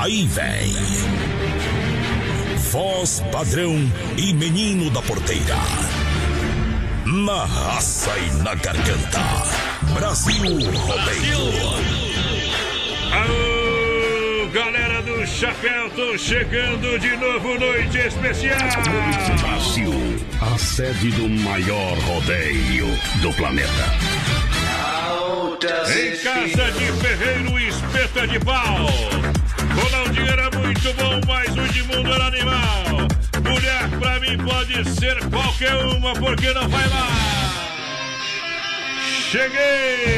Aí vem. Voz padrão e menino da porteira. Na raça e na garganta. Brasil Rodeio. Aô, galera do Chapéu, tô chegando de novo, noite especial. Brasil, a sede do maior rodeio do planeta. Em casa de ferreiro, espeta de pau. Ronaldinho era muito bom, mas o Edmundo era animal. Mulher pra mim pode ser qualquer uma, porque não vai lá. Cheguei!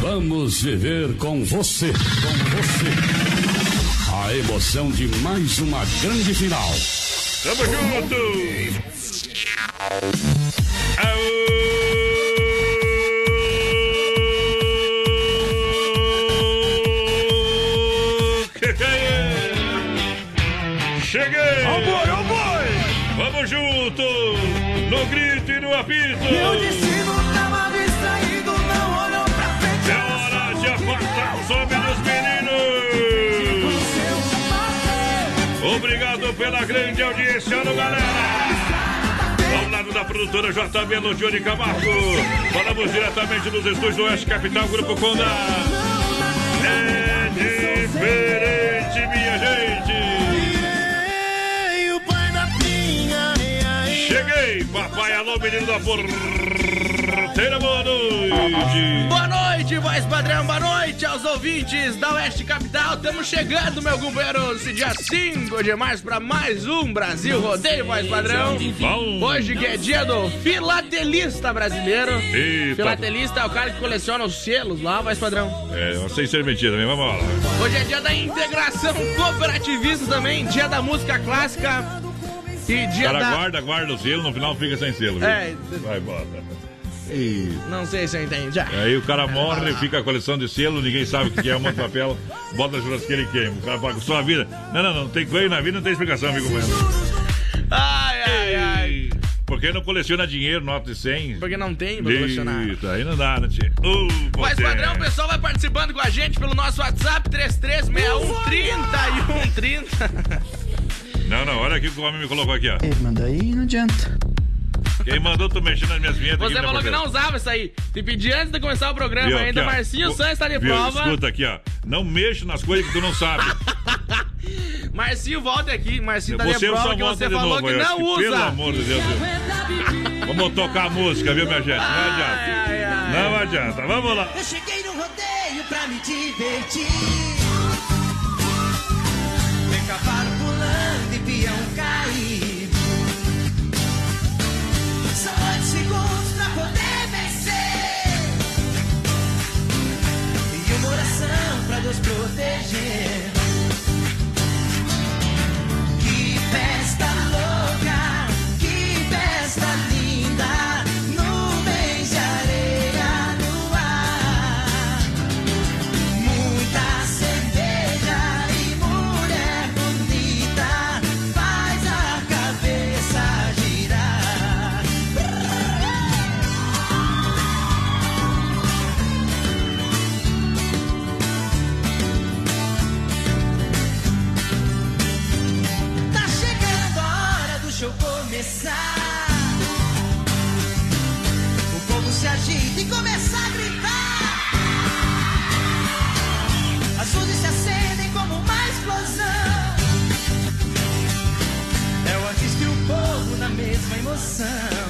Vamos viver com você, com você. A emoção de mais uma grande final. Tamo junto! Aô! Cheguei! Ó boi, boi! Vamos junto! No grito e no apito! Meu destino tava distraído, não olhou pra frente. É hora de apartar os homens dos meninos! Obrigado pela grande audiência, no galera! Lado da produtora JB Ludione Camargo, falamos diretamente dos estúdios do Oeste Capital, Grupo Conda. É diferente, minha gente! Cheguei, papai, alô, menino da porteira, boa noite! Boa noite, voz padrão, boa noite aos ouvintes da Oeste Capital. Estamos chegando, meu companheiro, esse dia 5 de março para mais um Brasil Rodeio, voz padrão. Hoje que é dia do filatelista brasileiro. Eita. Filatelista é o cara que coleciona os selos lá, voz padrão. É, não sei ser mentira também, vamos lá. Hoje é dia da integração cooperativista também, dia da música clássica e dia cara da... guarda, guarda o selo, no final fica sem selo, viu? É. Vai, bota. Não sei se eu entendi. Aí o cara morre, fica a coleção de selo, ninguém sabe o que é, um monte de papel, bota na churrasqueira e queima. O cara fala, sua vida. Não, não, não, tem coelho na vida, não tem explicação, amigo meu. Ai, ai, ai. Por que não coleciona dinheiro, nota de 100? Porque não tem pra colecionar. Eita, aí não dá, né, tia? Uh, potente. padrão, o pessoal vai participando com a gente pelo nosso WhatsApp 33613130. Não, não, olha aqui o que o homem me colocou aqui, ó. Ele manda aí, não adianta. Quem mandou tu mexer nas minhas vinhetas Você aqui, falou que né, não usava isso aí. Te pedi antes de começar o programa Viu, ainda. aqui. Marcinho Santos está de viu? prova. Escuta aqui, ó. Não mexa nas coisas que tu não sabe. Marcinho, volta aqui. Marcinho tá de Você prova só que volta você de falou novo. que não que, usa. Pelo amor de Deus. Vamos tocar a música, viu, minha gente? Não adianta. Ai, ai. Não adianta. Vamos lá. Eu cheguei no rodeio pra me divertir. Ver cavalo pulando e peão cair. Uma oração pra Deus proteger. Que festa louca, mesma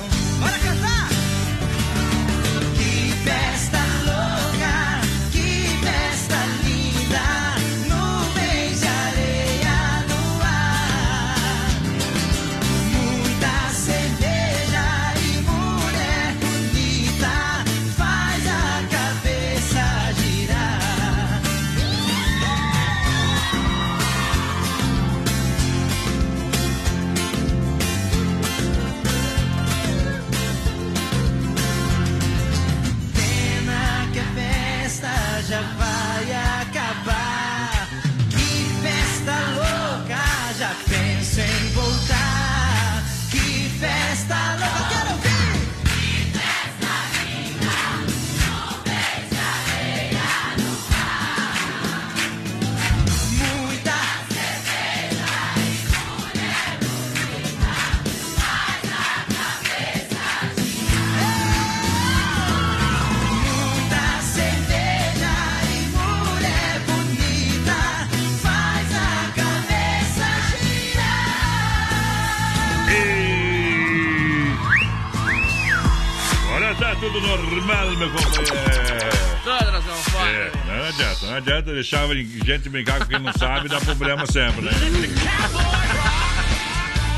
normal, meu companheiro. Todas. É, não adianta, não adianta deixar gente brincar com quem não sabe, dá problema sempre, né?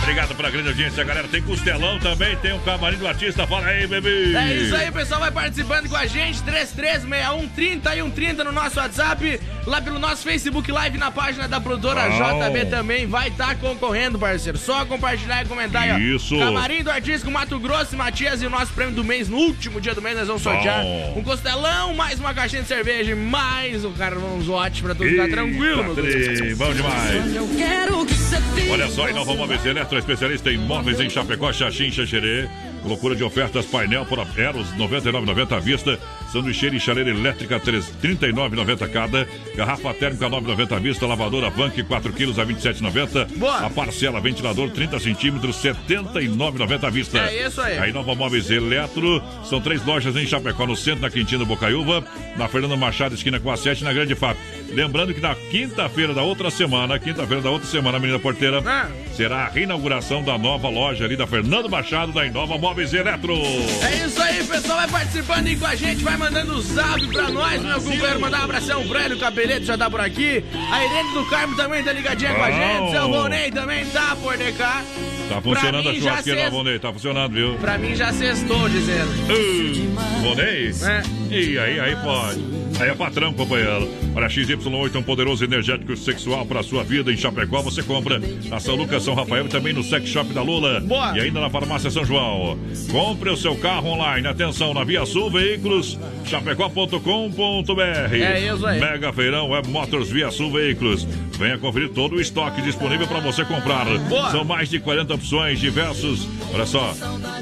Obrigado pela grande audiência, galera. Tem costelão também, tem o camarim do artista. Fala aí, bebê. É isso aí, pessoal. Vai participando com a gente. 3361 30 e 130 no nosso WhatsApp. Lá pelo nosso Facebook Live na página da produtora Bom. JB também. Vai estar concorrendo, parceiro. Só compartilhar e comentar aí, ó. Isso. Camarim do Artístico Mato Grosso e Matias. E o nosso prêmio do mês, no último dia do mês, nós vamos sortear um costelão, mais uma caixinha de cerveja, e mais um carvãozote pra tudo ficar tranquilo, meu Deus. Bom demais. Eu quero que você fique. Olha só, Inova Móveis Eletro, especialista em móveis em Chapecó, Xaxim, Xaxerê. Loucura de ofertas, painel por Eros, 99,90 à vista. Sanduicheira e chaleira elétrica, 3 39,90 cada. Garrafa térmica, 9,90 à vista. Lavadora Vank, 4 quilos a 27,90. Boa. A parcela, ventilador, 30 centímetros, 79,90 à vista. É isso aí. A Inova Móveis Eletro, são três lojas em Chapecó, no centro, na Quintina Bocaiúva, na Fernando Machado, esquina com a 7, na Grande FAP. Lembrando que na quinta-feira da outra semana, quinta-feira da outra semana, menina porteira, Ah. será a reinauguração da nova loja ali da Fernando Machado, da Inova Móveis Eletro. É isso aí, pessoal. Vai participando aí com a gente, vai mandando o zap pra nós, meu companheiro. Mandar um abração pra ele, o já tá por aqui. A Irene do Carmo também tá ligadinha com a gente. Seu Vonei também tá por cá. Tá funcionando a churrasqueira, cês- Vonei, tá funcionando, viu? Pra mim já sextou, dizendo. Uh, Vonei? É. E aí, aí pode. Aí é patrão, companheiro. Olha, XY8 é um poderoso energético sexual para sua vida. Em Chapecó você compra na São Lucas, São Rafael e também no Sex Shop da Lula. Boa. E ainda na Farmácia São João. Compre o seu carro online. Atenção, na Via Sul Veículos, chapecó.com.br. É isso aí. Mega Feirão Web Motors Via Sul Veículos. Venha conferir todo o estoque disponível para você comprar. Boa. São mais de 40 opções, diversos. Olha só,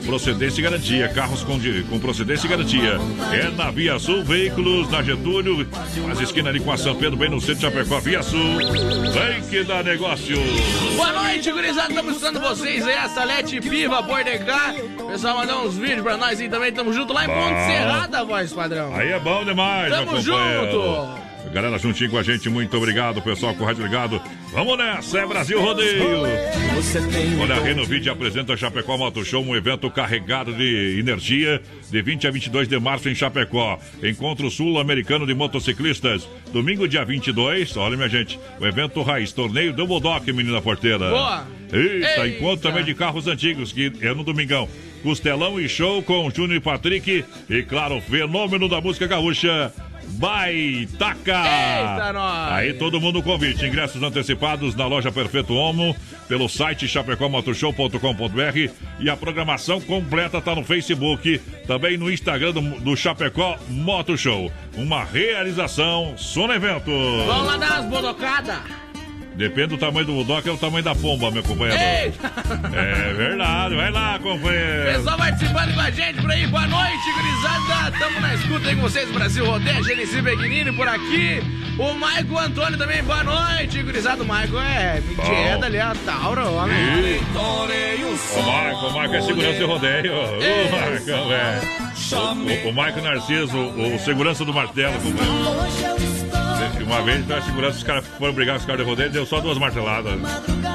procedência e garantia. Carros com, com procedência e garantia. É na Via Sul Veículos, na Getúlio, as esquinas ali com a São Pedro, bem no centro de Chapecó, Via Sul. Vem que dá negócio. Boa noite, gurizada. Estamos escutando vocês aí, a Salete Piva, cá. Pessoal, mandar uns vídeos pra nós aí também. Tamo junto lá em Ponte. Serrada, voz padrão. Aí é bom demais, Tamo junto. Galera juntinho com a gente, muito obrigado, pessoal, com o rádio ligado. Vamos nessa, é Brasil Rodeio. Olha, a Renovide apresenta Chapecó Moto Show, um evento carregado de energia, de 20 a 22 de março em Chapecó. Encontro Sul-Americano de Motociclistas. Domingo, dia 22, olha, minha gente, o evento Raiz, torneio Double Dock, menina porteira. Boa. Eita, Eita. encontro também de carros antigos, que é no domingão. Costelão e show com Júnior e Patrick. E, claro, fenômeno da música gaúcha. Baitaca! Eita, nós! Aí todo mundo convite. Ingressos antecipados na loja Perfeito Homo, pelo site chapecomotoshow.com.br e a programação completa está no Facebook, também no Instagram do, do Chapecó Moto Show. Uma realização Sono Evento. Vamos lá dar umas bodocadas. Depende do tamanho do Budok, é o tamanho da pomba, meu companheiro. Eita! É verdade, vai lá, companheiro. Pessoal participando com a gente por aí, boa noite, gurizada. Tamo na escuta aí com vocês, Brasil Rodeio, Genesi Beguinini por aqui. O Maico Antônio também, boa noite, gurizada. O Maico é dieta ali, a Tauro, homem. O Marco, o Marco é segurança de rodeio. Ô, Marcão, velho. O, o, o Maico Narciso, o, o segurança do martelo, compadre. Uma vez ele tava segurando, os caras foram brigar com os caras de rodeio, deu só duas marteladas.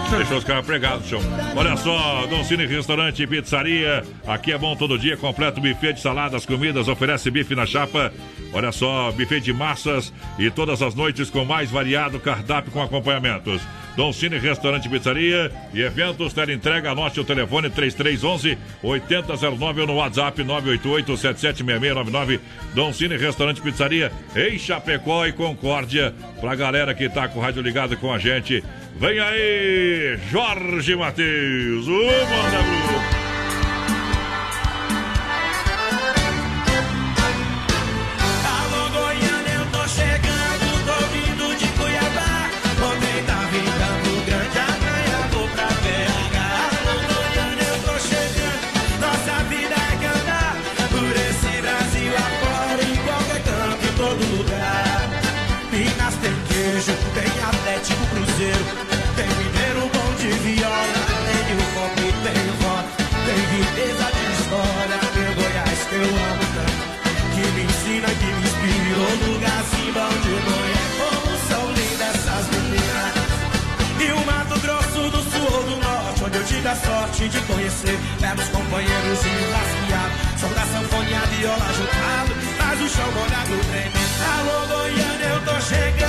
Deixou os caras pregados no chão. Olha só, Dom Cine Restaurante e Pizzaria. Aqui é bom todo dia, completo buffet de saladas, comidas, oferece bife na chapa. Olha só, buffet de massas e todas as noites com mais variado cardápio com acompanhamentos. Dom Cine Restaurante Pizzaria e eventos entrega Anote o telefone 3311 8009 ou no WhatsApp 988 776699. Dom Cine Restaurante Pizzaria em Chapecó e Concórdia. Pra galera que tá com o rádio ligado com a gente. Vem aí, Jorge Matheus, o Manda conhecer Belos companheiros e lasqueado Som da sanfonia, viola juntado Faz o chão molhado tremer Alô, Goiânia, eu tô chegando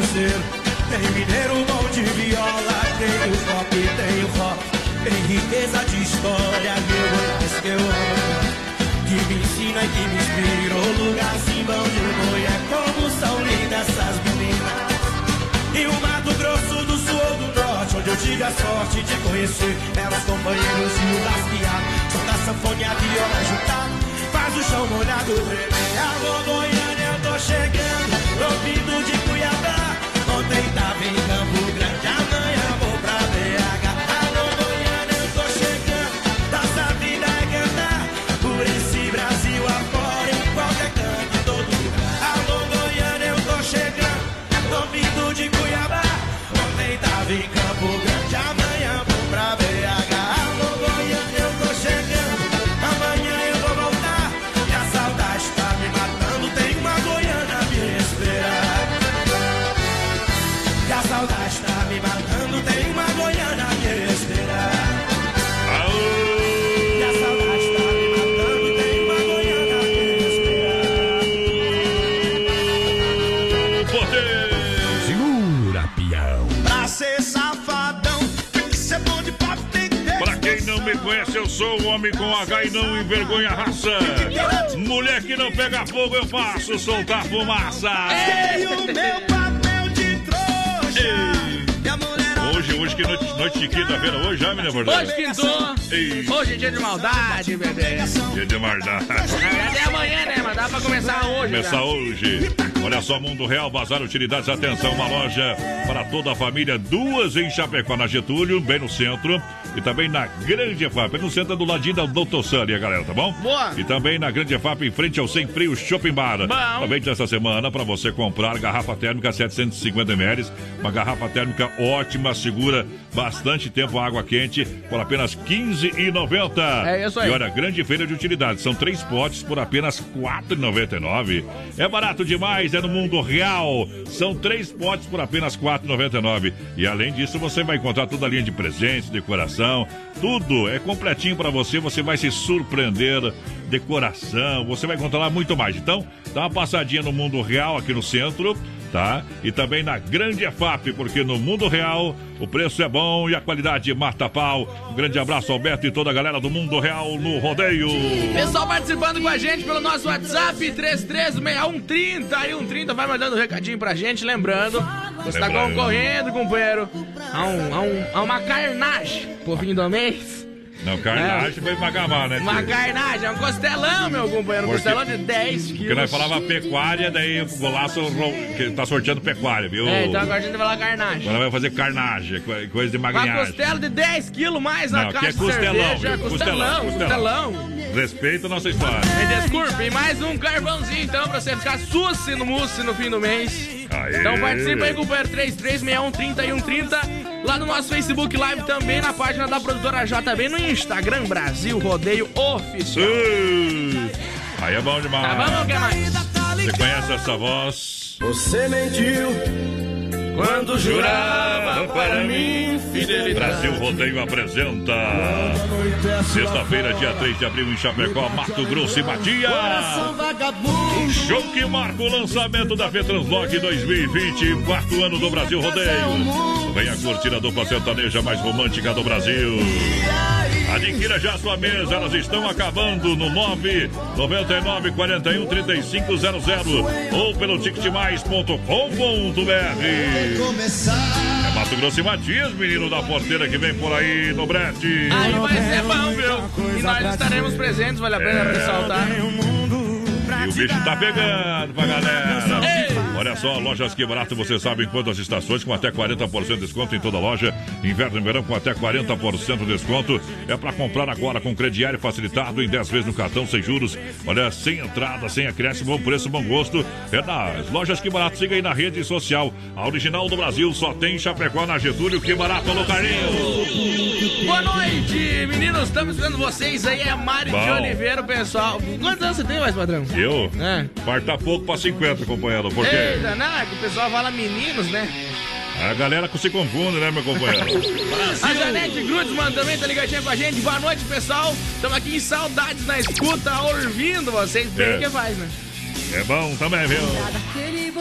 Tem mineiro bom de viola, tem o pop, tem o rock. Tem riqueza de história, meu Goiás que eu amo. Que me ensina e que me inspira. O lugarzinho bom de boi é como são lindas essas meninas. E o Mato Grosso do Sul ou do Norte, onde eu tive a sorte de conhecer belos companheiros e o lasqueado. Som da sanfone, a viola juntado, faz o chão molhado tremer. Alô, Goiânia, eu tô chegando. Tô vindo de Cuiabá, ontem tava em com H e não envergonha a raça. Mulher que não pega fogo, eu faço soltar fumaça. Sei o meu papel de trouxa. Hoje, hoje que noite, noite de quinta-feira, hoje já, menina Hoje verdade? quintou. Ei. Hoje é dia de maldade, bebê. Dia de maldade. Na verdade é amanhã, né? Mas dá pra começar hoje. Começar já. hoje. Olha só, Mundo Real, Bazar Utilidades, atenção, uma loja para toda a família, duas em Chapecó, na Getúlio, bem no centro, e também na Grande EFAP, no centro do ladinho da Doutor Sunny, galera, tá bom? Boa. E também na Grande EFAP, em frente ao Sem Frio Shopping Bar. Bom. Também dessa semana, para você comprar garrafa térmica 750 ml, uma garrafa térmica ótima, segura, bastante tempo água quente, por apenas R$ 15,90. É isso aí. E olha, grande feira de utilidades. São três potes por apenas R$ 4,99. É barato demais, é no mundo real. São três potes por apenas R$ 4,99. E além disso, você vai encontrar toda a linha de presentes, decoração, tudo é completinho para você. Você vai se surpreender. Decoração, você vai encontrar muito mais. Então, dá uma passadinha no mundo real aqui no centro tá? E também na Grande EFAP, porque no mundo real o preço é bom e a qualidade mata pau. Um grande abraço, Alberto e toda a galera do mundo real no rodeio. Pessoal participando com a gente pelo nosso WhatsApp 336130 aí um 30 vai mandando um recadinho pra gente, lembrando, você tá concorrendo, companheiro, a, um, a, um, a uma carnagem pro fim do mês. Não, carnagem foi magamar, né? Uma carnagem, é um costelão, meu companheiro. Um costelão de 10 quilos. Porque nós falava pecuária, daí o golaço que tá sorteando pecuária, viu? É, então agora a gente vai falar carnagem. Agora vai fazer carnagem, co- coisa de Uma magrinhagem. costela de 10 quilos mais na Não, aqui caixa é costelão, de cerveja. viu? Costelão, Costelão, costelão. Respeita a nossa história. Me desculpe, mais um carvãozinho então pra você ficar suce no mousse no fim do mês. Aê. Então participa aí, companheiro 336130 e 130 lá no nosso Facebook Live também na página da produtora JB no Instagram Brasil Rodeio Oficial. Uh, aí é bom demais. Tá bom, o que mais? Você conhece essa voz? Você mentiu Quando jurava para mim fidelidade. Brasil Rodeio apresenta. Sexta-feira, dia 3 de abril, em Chapecó, Mato Grosso e Matias. vagabundo. Show que marca o lançamento da Fetranslock 2020, quarto ano do Brasil Rodeio. Venha curtir a dupla sertaneja mais romântica do Brasil. Adquira já sua mesa, elas estão acabando no 999 41 3500 ou pelo ticketmais.com.br. É Mato Grosso e Matias, menino da porteira que vem por aí no brete. Aí vai ser bom, viu? E nós estaremos presentes, vale a pena É. ressaltar. E o bicho tá pegando pra galera. Olha só, lojas que barato, você sabe em quantas estações, com até 40% de desconto em toda loja. Inverno e verão com até 40% de desconto. É pra comprar agora com crediário facilitado em 10 vezes no cartão, sem juros. Olha, sem entrada, sem acréscimo, bom preço, bom gosto. É nas lojas que barato. Siga aí na rede social. A original do Brasil só tem em Chapecó na Getúlio. Que barato, alô, Carlinhos. Boa noite, meninos. Estamos esperando vocês aí. É Mário de. Oliveira, pessoal. Quantos anos você tem, mais padrão? Eu? É. Falta pouco pra 50, companheiro. Por quê? É que o pessoal fala meninos, né? A galera que se confunde, né, meu companheiro? A Janete Grutzmann também tá ligadinha com a gente. Boa noite, pessoal. Estamos aqui em saudades na escuta, ouvindo vocês. Bem É. que faz, né? É bom também, viu?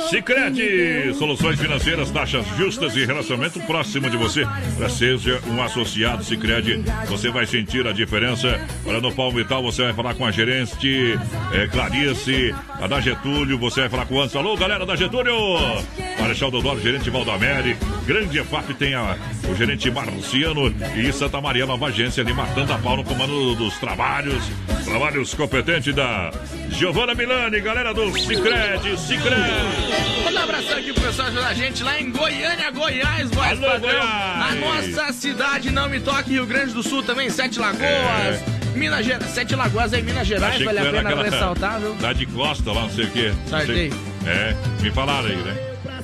Sicredi, soluções financeiras, taxas justas e relacionamento próximo de você. Para seja um associado Sicredi, você vai sentir a diferença. Olha no Palmital, você vai falar com a gerente é, Clarice, a da Getúlio, você vai falar com o Anderson. Alô, galera da Getúlio! Marechal Dodoro, gerente Valdamere, Grande EFAP tem a, o gerente Marciano e Santa Maria, nova agência ali matando a pau no comando dos trabalhos. Trabalhos competentes da Giovana Milani, galera do Sicredi, Sicredi. Manda um abração aqui pro pessoal ajudar a gente lá em Goiânia, Goiás, voz Alô, padrão. Goiás. A nossa cidade não me toque, Rio Grande do Sul também, Sete Lagoas. Minas Gerais, Sete Lagoas aí, Minas Gerais, É. Achei vale a pena aquela ressaltar, viu? Da de Costa lá, não sei o quê. Sartei. É, me falaram aí, né?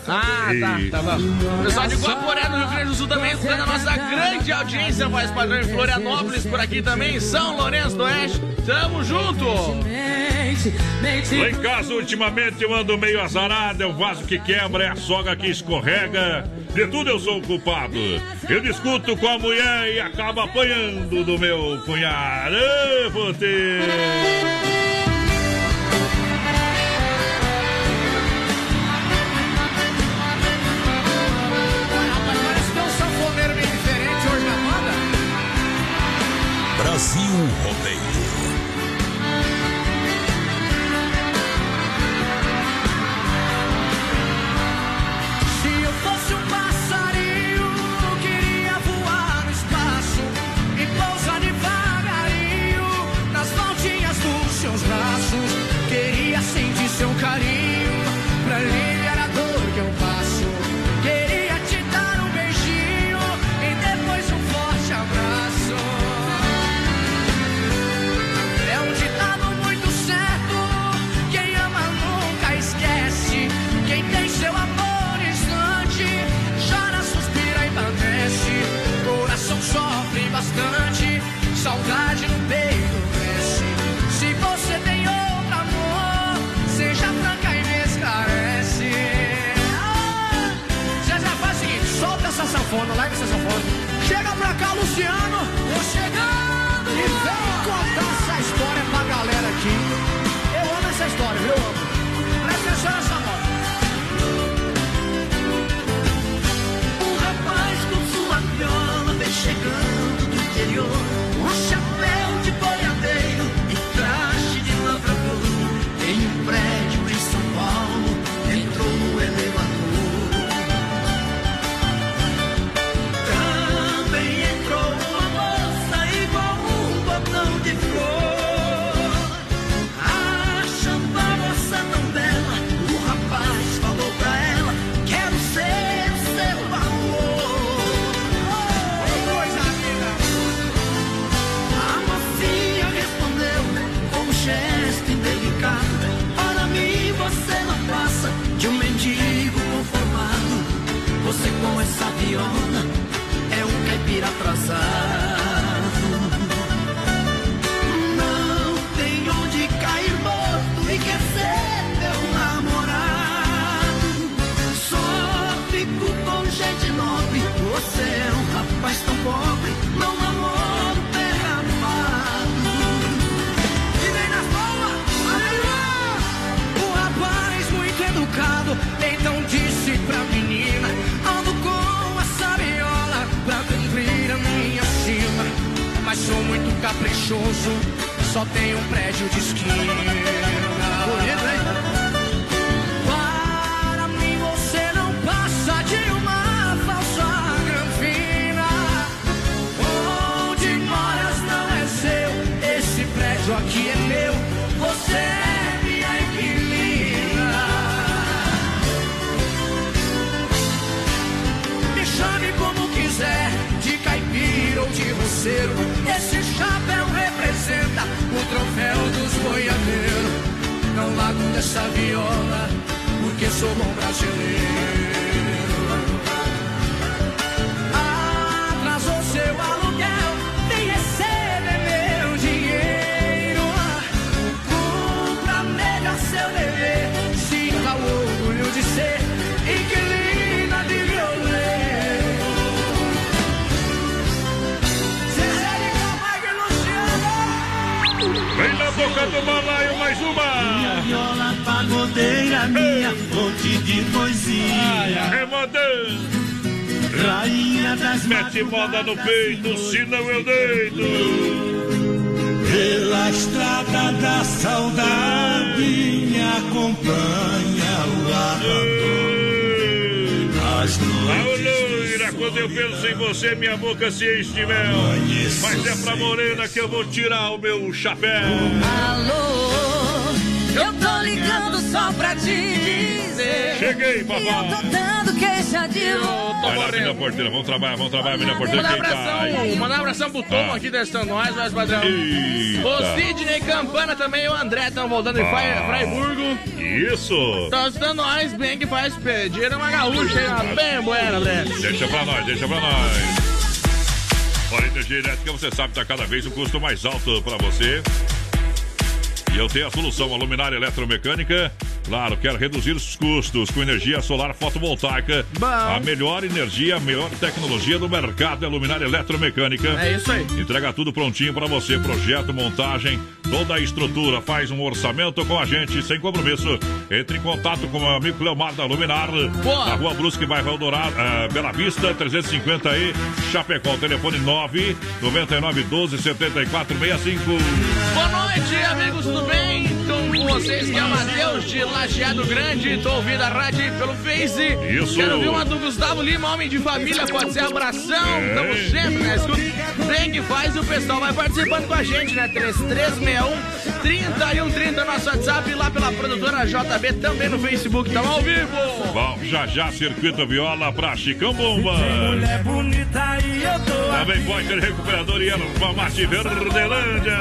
Ah, tá, tá bom. Pessoal de Guaporé, no Rio Grande do Sul também, escutando a nossa grande audiência, voz padrão em Florianópolis, por aqui também, São Lourenço do Oeste. Tamo junto! Lá em casa, ultimamente, eu ando meio azarado. É o vaso que quebra, é a sogra que escorrega. De tudo eu sou o culpado. Eu discuto com a mulher e acabo apanhando do meu cunhado. Ê, você! Rapaz, parece caprichoso, só tem um prédio de esquina. Bonito, hein? Para mim você não passa de uma falsa granfina. Onde moras não é seu, esse prédio aqui é chapéu representa o troféu dos boiadeiros. Não largo dessa viola, porque sou bom brasileiro. Do balaio mais uma. Viola pagodeira minha, fonte de poesia. É modão. Rainha das Mete moda no peito, senão eu deito. Pela estrada da saudade me acompanha o abandono. As noites quando eu penso em você, minha boca se enche mel. Mas é pra morena que eu vou tirar o meu chapéu. Alô, eu tô ligando só pra te dizer. Cheguei, papai. Queixa de. Vai lá, menina porteira, vamos trabalhar, vamos trabalhar, menina porteira. Mandar um Quem tá abração, aí? mandar um abração pro Tom Ah. aqui testando nós, mas padrão. O Eita. Sidney Campana também, o André estão voltando Frai- Ah. Fraiburgo. Isso. Tá testando nós, bem que faz pedir uma gaúcha aí, ó. bem buena, André. Deixa pra nós, deixa pra nós. Olha, energia elétrica, você sabe, tá cada vez um custo mais alto pra você. E eu tenho a solução, a luminária eletromecânica. Claro, quero reduzir os custos com energia solar fotovoltaica. Bom. A melhor energia, a melhor tecnologia do mercado é a luminária eletromecânica. É isso aí. Entrega tudo prontinho pra você, projeto, montagem, toda a estrutura. Faz um orçamento com a gente sem compromisso. Entre em contato com o meu amigo Cleomar da Luminar. Boa. Na rua Brusque, bairro Dourado, ah, Bela Vista, 350 aí. Chapecó, telefone 9 99 12 74 65. Boa noite, amigos, tudo bem? Com vocês que é o Matheus de Lajeado Grande. Tô ouvindo a rádio aí pelo Face. Isso. Quero ouvir uma do Gustavo Lima, homem de família. Pode ser abração. É. Tamo sempre, né? Escuta. Bem que faz e o pessoal vai participando com a gente, né? 3361 3130 nosso WhatsApp lá pela produtora JB, também no Facebook. Tamo ao vivo. Bom, já já, Circuito Viola pra Chicão Bomba. mulher bonita e eu tô Também pode ter recuperador e erva mate Verdelândia.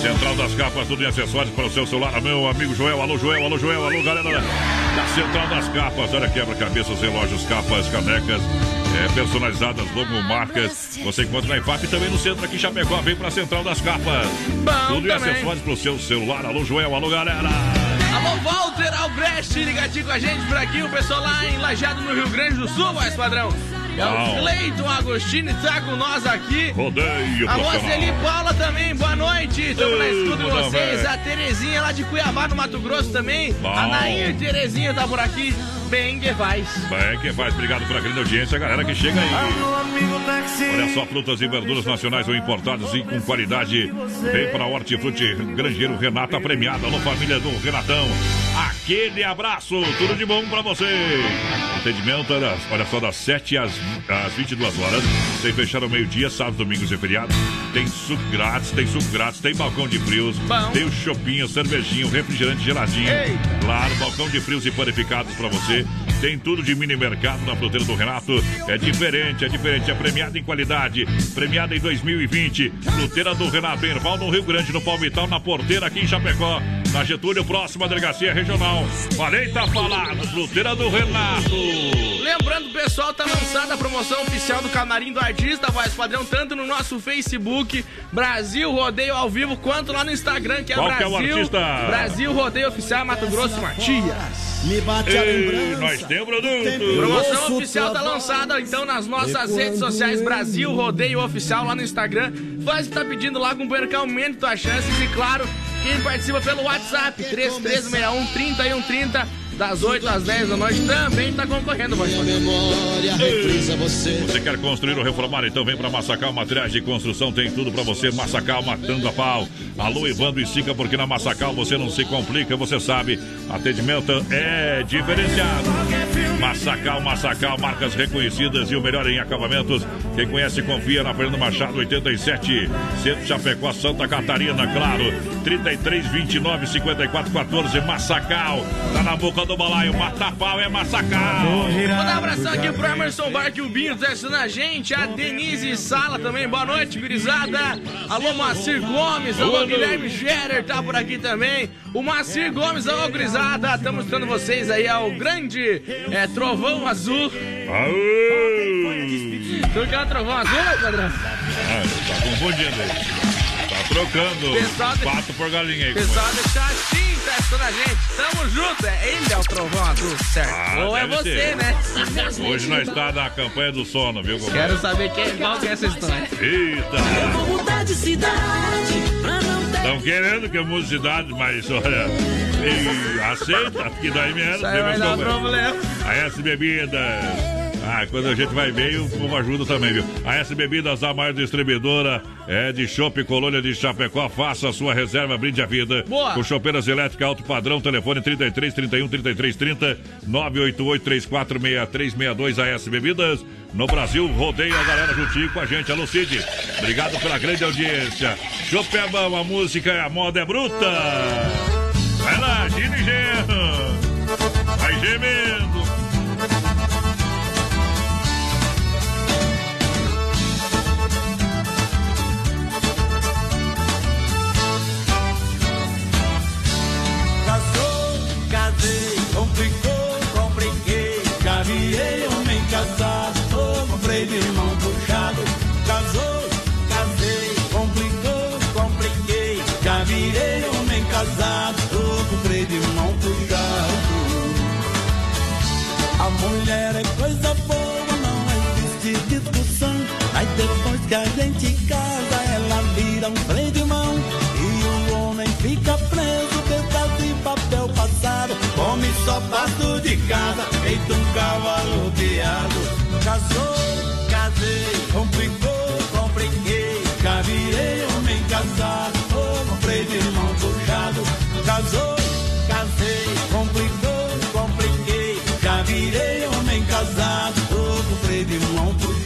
Central das Capas, tudo em acessórios para o seu celular. Meu amigo Joel, alô Joel, alô Joel, alô galera da, Central das Capas. Olha, quebra-cabeças, relógios, capas, canecas, é, personalizadas, logo marcas. Você encontra na IFAP e também no centro aqui em Chapecó. Vem para a Central das Capas. Bom tudo em acessórios para o seu celular. Alô Joel, alô galera. Alô, Walter Albrecht, ligadinho com a gente por aqui. O pessoal lá em Lajado, no Rio Grande do Sul, voz padrão. É o. Cleiton Agostini, tá com nós aqui. Rodeio A. Roseli Paula também, boa noite. Estamos na escuta de vocês. velho. A Terezinha lá de Cuiabá, no Mato Grosso também. Bom. A Nainha e Terezinha tá por aqui. Bem que faz. Bem, quem faz, obrigado pela grande audiência, galera que chega aí. Olha só, frutas e verduras nacionais ou importadas e com qualidade. Vem para Hortifruti Grangeiro Renata Premiada, alô família do Renatão. Aquele abraço, tudo de bom para você. Atendimento, olha, olha só, das 7 às, às 22 horas. Sem fechar ao meio-dia, sábado, domingos e feriados. Tem suco grátis, tem suco grátis, tem balcão de frios. Bom. Tem o chopinho, cervejinho, refrigerante geladinho. Eita. Claro, balcão de frios e panificados para você. Tem tudo de mini mercado na fruteira do Renato. É diferente, é diferente. É premiado em qualidade. Premiado em 2020. Fruteira do Renato em Erval, no Rio Grande, no Palmital, na porteira aqui em Chapecó. Na Getúlio, próxima delegacia regional. Falei, tá falado. Fruteira do Renato. Lembrando, pessoal, tá lançada a promoção oficial do Camarim do Artista, voz padrão, tanto no nosso Facebook, Brasil Rodeio ao vivo, quanto lá no Instagram, que é Qual que é Brasil. o artista? Brasil Rodeio Oficial Mato Grosso Matias. Me bate a Ei, lembrança. nós temos produto. Promoção oficial tá tua lançada então nas nossas redes sociais Brasil Rodeio Oficial lá no Instagram. Faz tá pedindo lá com que aumente tuas chances e claro, quem participa pelo WhatsApp 3361 3130 das 8 às 10 da noite, também tá concorrendo, voz você. Você quer construir ou reformar? Então vem pra Massacal Materiais de Construção, tem tudo pra você. Massacal matando a pau. Alô, Evandro e Sica, porque na Massacal você não se complica, você sabe. Atendimento é diferenciado. Massacal, Massacal, marcas reconhecidas e o melhor em acabamentos. Quem conhece, confia na Fernando Machado 87. Centro Chapecó, Santa Catarina, claro. 33, 29, 54, 14. Massacal. Tá na boca do balaio. Mata pau é Massacal. Vou dar um abração aqui pro Emerson Barque, o Binho, tá assistindo a gente. A Denise Sala também. Boa noite, gurizada. Alô, Macir Gomes. Alô, Guilherme Scherer tá por aqui também. O Macir Gomes, alô, gurizada. Estamos mostrando vocês aí ao grande é, Trovão Azul. Aô! Tu quer o Trovão Azul, Pedrão? Ah, tá confundindo aí. Tá trocando Pessoal pato por galinha aí. Pessoal do Chatim assistindo a gente. Tamo junto. É, ele é o Trovão Azul, certo? Ah, Ou é você, né? Hoje nós está na campanha do sono, viu? compadre? Quero saber quem, qual que é essa história. Eita! Vou mudar de cidade pra não ter. Estão querendo que eu mude de cidade, mas olha. e aceita, que daí. Isso aí vai dar problema. A S Bebidas. Ah, quando a gente vai bem, o povo ajuda também, viu? A S Bebidas, a maior distribuidora é de Chopp Colônia de Chapecó. Faça a sua reserva, brinde a vida. Boa. Com chopeiras elétricas alto padrão, telefone 33 31 33 30 988 34 6362 a S Bebidas. No Brasil, rodeia a galera juntinho com a gente. Alô, Cid. Obrigado pela grande audiência. Chopp é bom, a música é a moda é bruta. Vai lá, e gema. Vai gemendo. Casei, só passo de casa, feito um cavalo piado. Casou, casei, complicou, compliquei. Cavirei, homem casado, oh, comprei de mão puxado. Casou, casei, complicou, compliquei. Já virei homem casado, oh, comprei de mão puxado.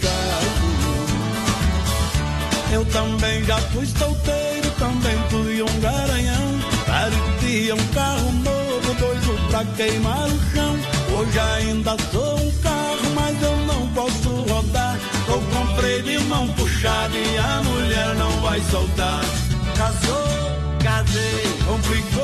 Eu também já fui solteiro, também fui um garanhão. Parecia um carro queimar o chão. Hoje ainda sou um carro, mas eu não posso rodar. Eu comprei de mão puxada e a mulher não vai soltar. Casou, casei, complicou,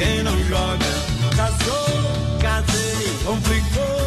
quem não joga. Casou, casei, complicou,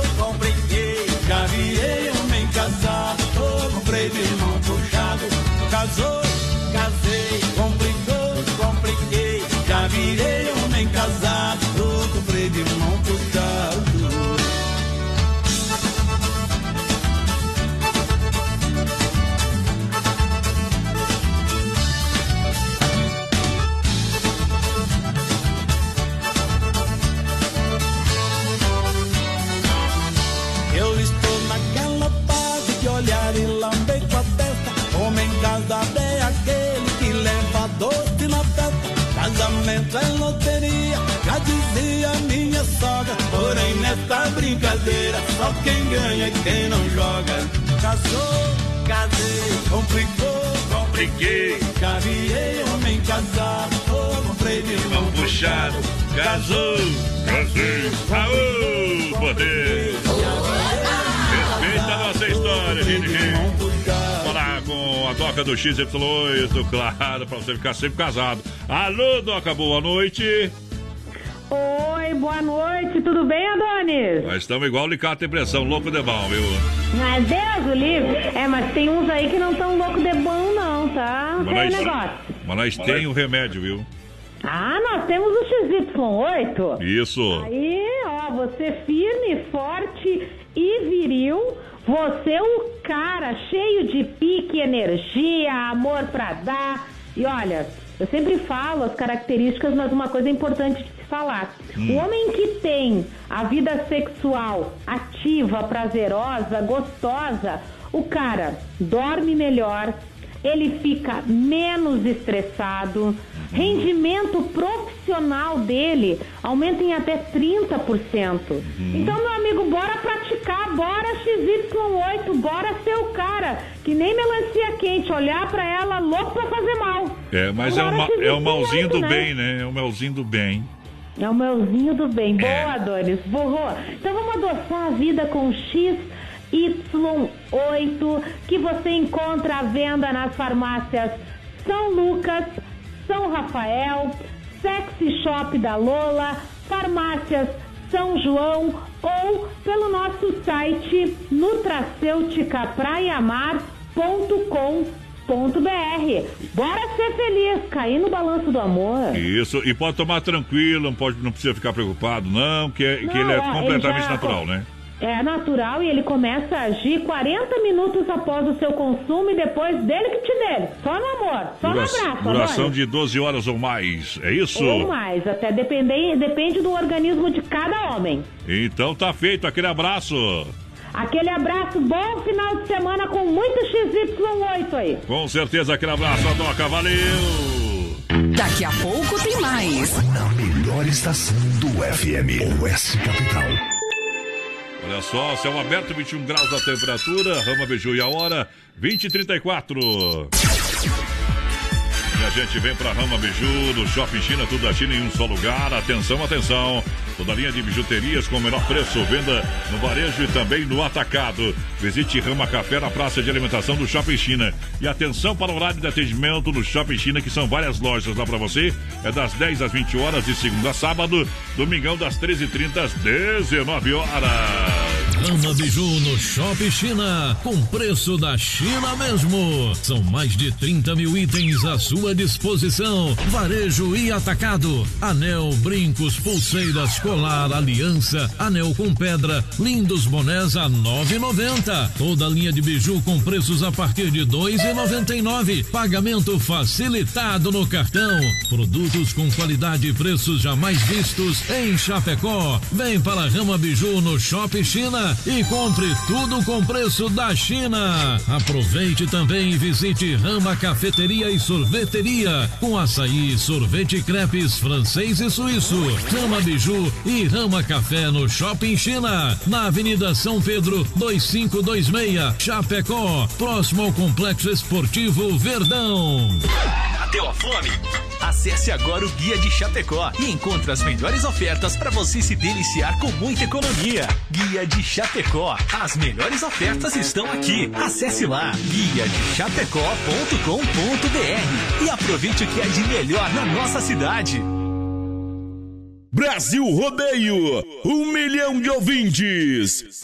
brincadeira, só quem ganha é quem não joga. Casou, casei, complicou, Compliquei, Caviei, homem casado, oh, comprei de mão puxado, casou, casei. Aô, poder! Respeita a nossa história, gente. Com a Doca do XY8, claro, pra você ficar sempre casado. Alô, Doca, boa noite. Oi, boa noite, tudo bem, Adonis? Nós estamos igual Licata e Pressão, louco de bom, viu? Mas Deus o livre. É, mas tem uns aí que não estão louco de bom, não, tá? Mas tem nós, negócio. mas nós tem o remédio, viu? Ah, nós temos o XY8. Isso. Aí, ó, você firme, forte e viril. Você o cara cheio de pique, energia, amor pra dar. E olha, eu sempre falo as características, mas uma coisa importante de falar. O homem que tem a vida sexual ativa, prazerosa, gostosa, o cara dorme melhor, ele fica menos estressado, rendimento profissional dele aumenta em até 30%. Então, meu amigo, bora praticar, bora XY8, bora ser o cara, que nem melancia quente, olhar pra ela louco pra fazer mal. É, mas é Agora o, ma- é o XY8, malzinho do né? bem, né? É o melzinho do bem. É o melzinho do bem. Boa, Doris. Boa. Então vamos adoçar a vida com XY8, que você encontra à venda nas farmácias São Lucas, São Rafael, Sexy Shop da Lola, farmácias São João ou pelo nosso site nutracêuticapraiamar.com.br. Bora ser feliz, cair no balanço do amor. Isso, e pode tomar tranquilo, não, pode, não precisa ficar preocupado, não, que, é- que Não, ele é ele completamente já- natural, né? É natural e ele começa a agir 40 minutos após o seu consumo e depois dele que te dele. Só no amor, só Dura- no abraço, duração de 12 horas ou mais, é isso? Ou mais, até depende, depende do organismo de cada homem. Então tá feito, aquele abraço. Aquele abraço, bom final de semana com muito XY8 aí. Com certeza, aquele abraço, Adoca, valeu! Daqui a pouco tem mais. Na melhor estação do FM, Oeste Capital. Olha só, céu aberto, 21 graus a temperatura, Rama Beiju e a hora, 20 e 34. E a gente vem pra Rama Biju, no Shopping China, tudo da China em um só lugar. Atenção, atenção. Toda linha de bijuterias com o menor preço, venda no varejo e também no atacado. Visite Rama Café na praça de alimentação do Shopping China. E atenção para o horário de atendimento no Shopping China, que são várias lojas lá para você. É das 10 às 20 horas de segunda a sábado, domingão das 13h30 às 19 horas. Ama Biju no Shopping China, com preço da China mesmo. São mais de 30 mil itens à sua disposição. Varejo e atacado. Anel, brincos, pulseiras, colar, aliança, anel com pedra, lindos bonés a 9,90. Toda linha de biju com preços a partir de 2,99. Pagamento facilitado no cartão. Produtos com qualidade e preços jamais vistos em Chapecó. Vem para Rama Biju no Shopping China e compre tudo com preço da China. Aproveite também e visite Rama Cafeteria e Sorveteria com açaí, sorvete crepes francês e suíço. Rama Biju e Rama Café no Shopping China, na Avenida São Pedro 2526, Chapecó, próximo ao Complexo Esportivo Verdão. Bateu a fome? Acesse agora o Guia de Chapecó e encontre as melhores ofertas para você se deliciar com muita economia. Guia de Chapecó. As melhores ofertas estão aqui. Acesse lá guia de e aproveite o que é de melhor na nossa cidade. Brasil Rodeio, um milhão de ouvintes.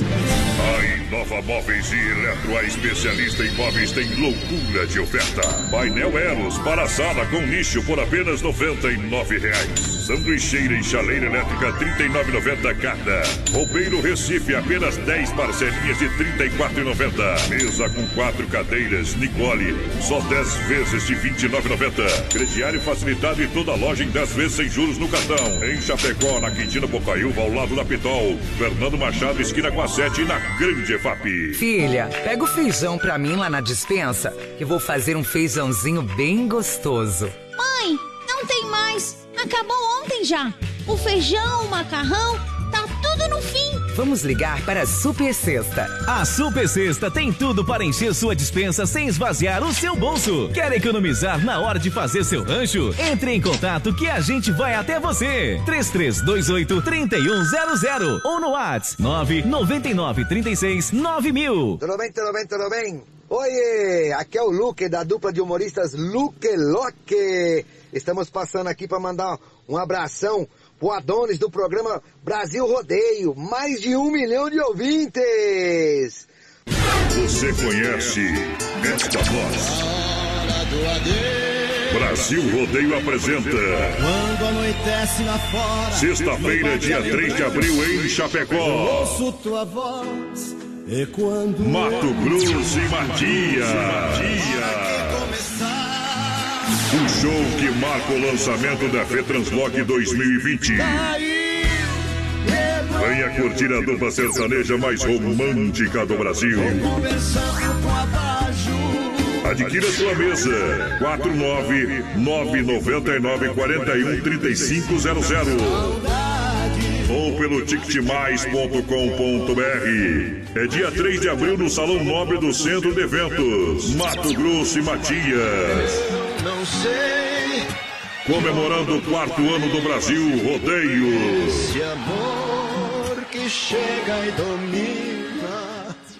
A Inova Móveis e Eletro, a especialista em móveis, tem loucura de oferta. Painel Eros para sala com nicho por apenas 99 reais. Sanduicheira e chaleira elétrica R$ 39,90 cada. Roupeiro Recife, apenas 10 parcelinhas de R$ 34,90. Mesa com quatro cadeiras, Nicole, só 10 vezes de R$ 29,90. Crediário facilitado e toda loja em 10 vezes sem juros no cartão. Em Chapecó, na Quintina Bocaiúva, ao lado da Pitol. Fernando Machado, esquina com a 7 e na Grande EFAP. Filha, pega o feijão pra mim lá na dispensa, que vou fazer um feijãozinho bem gostoso. Mãe, não tem mais. Acabou ontem já. O feijão, o macarrão, tá tudo no fim. Vamos ligar para a Super Sexta. A Super Sexta tem tudo para encher sua dispensa sem esvaziar o seu bolso. Quer economizar na hora de fazer seu rancho? Entre em contato que a gente vai até você. 3328 3100 ou no WhatsApp 999 36 9000. Tudo bem, tudo bem, tudo bem? Oi, aqui é o Luque da dupla de humoristas Luque Loque. Estamos passando aqui para mandar um abração o Adonis do programa Brasil Rodeio. Mais de um milhão de ouvintes. Você conhece esta voz? Brasil Rodeio apresenta. Quando anoitece lá fora. Sexta-feira, dia 3 de abril, em Chapecó. Ouço tua voz. E quando. Mato Grosso e Matia. Um show que marca o lançamento da FETranslock 2020. Venha curtir a dupla sertaneja mais romântica do Brasil. Adquira sua mesa. 49999413500 ou pelo ticketmais.com.br. É dia 3 de abril no Salão Nobre do Centro de Eventos, Mato Grosso e Matias. Não sei. Comemorando o quarto ano do Brasil Rodeio. Esse amor que chega e domina.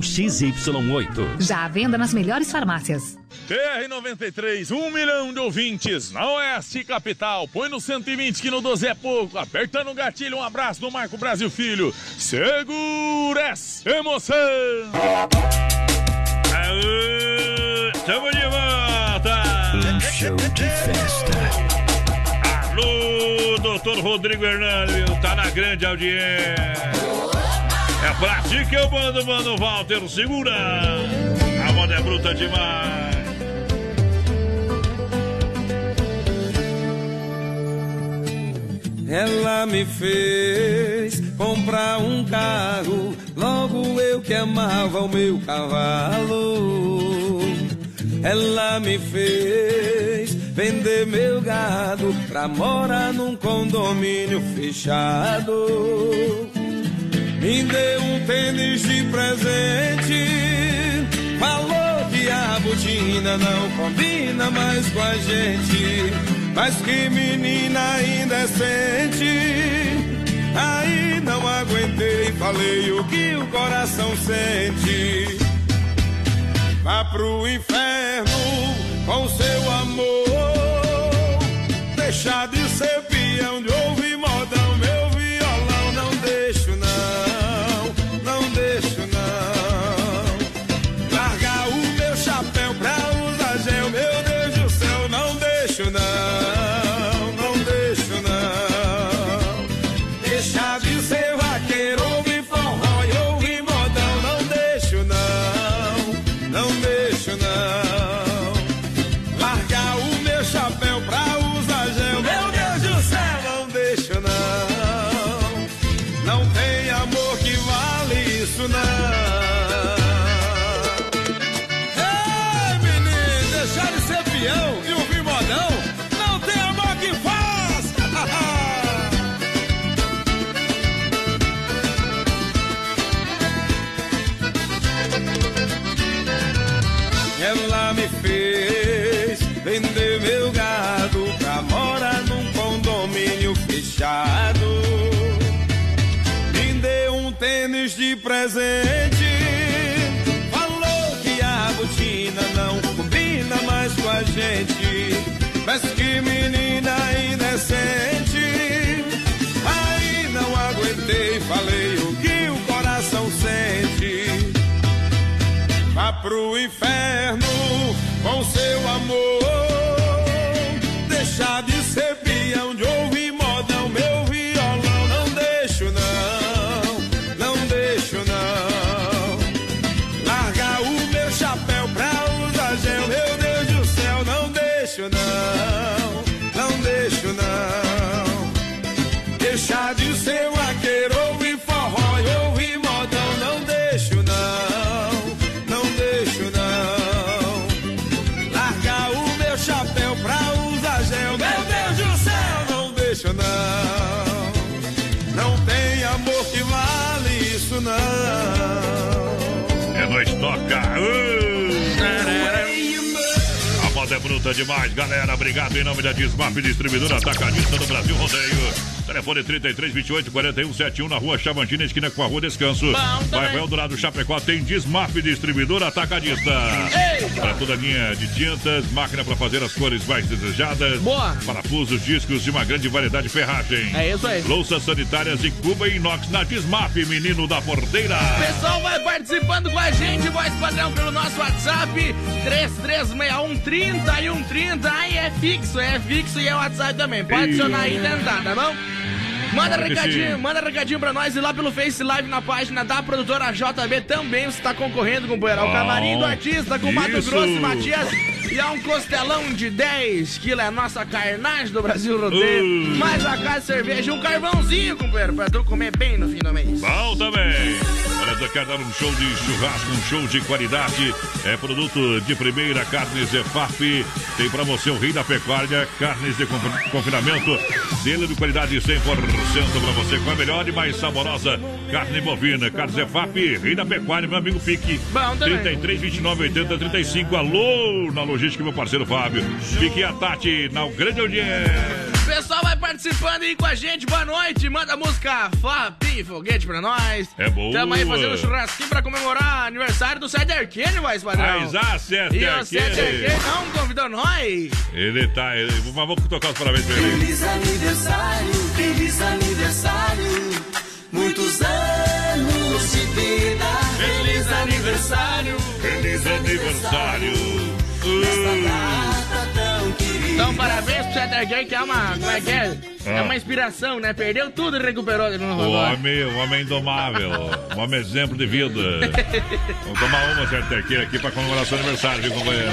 XY8. Já à venda nas melhores farmácias. TR93, um milhão de ouvintes na Oeste Capital. Põe no 120 que no 12 é pouco. Apertando o gatilho, um abraço do Marco Brasil Filho. Segura essa emoção. Aê, tamo de volta. Um show de festa. Alô, doutor Rodrigo Hernandes, tá na grande audiência. É pra ti que eu mando, mano, Walter, segura. A moda é bruta demais. Ela me fez comprar um carro, logo eu que amava o meu cavalo. Ela me fez vender meu gado pra morar num condomínio fechado. Me deu um tênis de presente, falou que a botina não combina mais com a gente. Mas que menina indecente. Aí não aguentei, falei o que o coração sente. Vá pro inferno com seu amor. Deixa de ser peão de ouvir modão, meu pro inferno com seu amor. Bruta demais, galera. Obrigado em nome da Desmap Distribuidora Atacadista do Brasil Rodeio. Telefone 33 28 41 71 na rua Chavantina, esquina com a rua Descanso. Vai Eldorado Chapecó tem Desmap Distribuidora Atacadista. Para toda a linha de tintas, máquina para fazer as cores mais desejadas. Boa. Parafusos, discos e uma grande variedade de ferragem. É isso aí. Louças sanitárias e cuba e inox na Desmap, menino da porteira. Pessoal, vai participando com a gente, voz padrão pelo nosso WhatsApp 3361 30 e 130. Aí é fixo, é fixo e é WhatsApp também. Pode adicionar aí e tentar, tá bom? Manda recadinho, manda recadinho pra nós e lá pelo Face Live na página da produtora JB também você tá concorrendo, companheiro. Ao camarim do artista com Mato. Grosso e Matias. E há um costelão de 10 quilos, é a nossa carnagem do Brasil Rodeio. Uh. Mais a casa de cerveja e um carvãozinho, companheiro, pra tu comer bem no fim do mês. Bom também. Olha, tu quer dar um show de churrasco, um show de qualidade. É produto de primeira, carnes EFAP. Tem pra você o rei da pecuária, carnes de confi- confinamento. Selo de qualidade 100% pra você, com a melhor e mais saborosa carne bovina. Carnes EFAP, rei da pecuária, meu amigo Pique. Bom também. 33, 29, 80, 35. Alô, na logística, meu parceiro Fábio. Pique e a Tati, na grande audiência. O pessoal vai participando aí com a gente, boa noite. Manda a música Fapim e Foguete pra nós. É boa. Tamo aí fazendo um churrasquinho pra comemorar aniversário do Sede Arquene, vai, padrão. Mas a Sete E o Arquene. Arquene não convidou nós. Ele tá. Ele, mas vamos tocar os parabéns pra ele. Feliz aniversário, feliz aniversário. Muitos anos de vida. Feliz aniversário. Feliz aniversário. Então, parabéns pro Sede Arquene, que é uma. Como é que é? É Ah. uma inspiração, né? Perdeu tudo e recuperou O homem, o homem indomável, um homem exemplo de vida. Vamos tomar uma arqueira aqui para comemorar seu aniversário, viu, companheiro?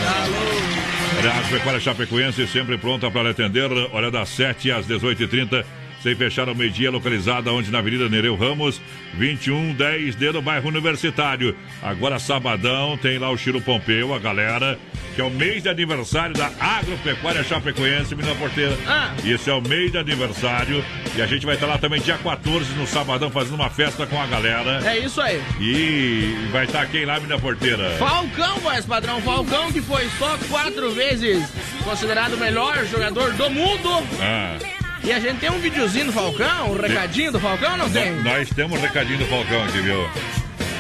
Olha, a Pecuária Chapecoense sempre pronta para atender. Olha, das 7 às 18h30, sem fechar ao meio-dia, localizada onde na Avenida Nereu Ramos, 2110D no bairro Universitário. Agora, sabadão, tem lá o Chiro Pompeu, a galera, que é o mês de aniversário da Agropecuária Chapecoense, menina porteira. Ah. Isso é o mês de aniversário. E a gente vai estar lá também dia 14 no sabadão, fazendo uma festa com a galera. É isso aí. E vai estar quem lá, menina porteira? Falcão, voz padrão. Falcão que foi só quatro vezes considerado o melhor jogador do mundo. Ah. E a gente tem um videozinho do Falcão, um recadinho do Falcão, não tem? Nós, temos um recadinho do Falcão aqui, viu?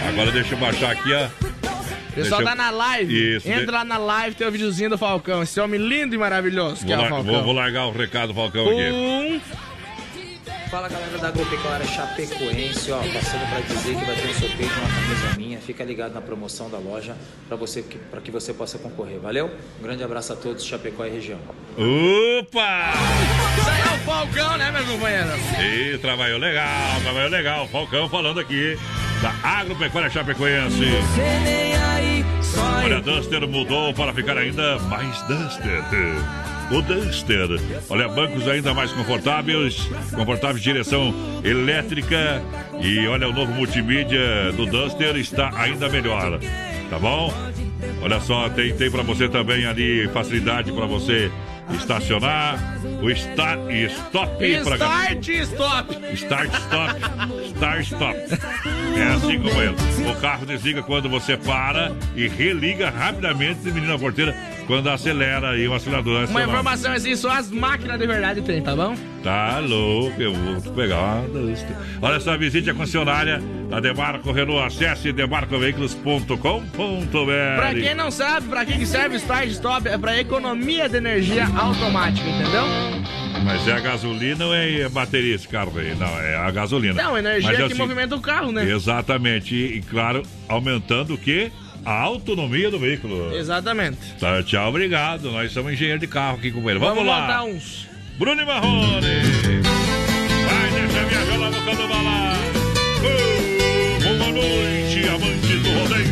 Agora deixa eu baixar aqui, ó. O pessoal eu- tá na live. Isso, Entra de- lá na live, tem o videozinho do Falcão. Esse homem lindo e maravilhoso que Vou, é o Falcão. vou- vou largar o recado do Falcão aqui. Fala galera da Agropecuária Chapecoense, ó, passando para dizer que vai ter um sorteio de uma camisa minha. Fica ligado na promoção da loja para você que, para que você possa concorrer. Valeu? Um grande abraço a todos, Chapecó e região. Opa! Isso aí é o Falcão, né, meu companheiro? E trabalhou legal, trabalhou legal. Falcão falando aqui da Agropecuária Chapecoense. Olha, Duster mudou para ficar ainda mais Duster. O Duster. Olha, bancos ainda mais confortáveis, confortáveis, direção elétrica. E olha, o novo multimídia do Duster está ainda melhor. Tá bom? Olha só, tem, tem para você também ali facilidade para você estacionar. O start e stop Start e stop. Start, stop, start, stop. É assim, companheiro. O carro desliga quando você para e religa rapidamente, menina porteira, quando acelera aí o acelerador. Uma acionado. informação assim, só as máquinas de verdade tem, tá bom? Tá louco, eu vou pegar uma. Olha só, visite a concessionária da Demarco Renault. Acesse demarcoveículos.com.br. Pra quem não sabe, pra que serve o Start Stop? É pra economia de energia automática, entendeu? Mas é a gasolina ou é a bateria esse carro aí? Não, é a gasolina. Não, energia Mas é que assim, movimenta o carro, né? Exatamente. E, e, claro, aumentando o quê? A autonomia do veículo. Exatamente. Tá, tchau, obrigado. Nós somos engenheiros de carro aqui com ele. Vamos, Vamos lá. uns. Bruno Marrone. Vai, deixa viajar lá no boca do balão. Oh, boa noite, amante do rodeio.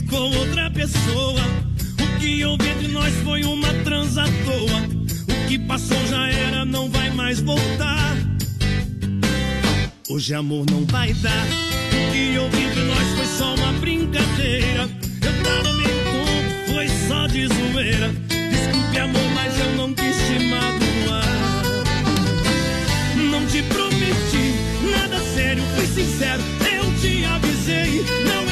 Com outra pessoa. O que houve entre nós foi uma transa toa. O que passou já era, não vai mais voltar. Hoje amor não vai dar. O que houve entre nós foi só uma brincadeira. Eu tava meio tonto, foi só de zoeira. Desculpe amor, mas eu não quis te magoar. Não te prometi nada sério, sincero, eu te avisei. Não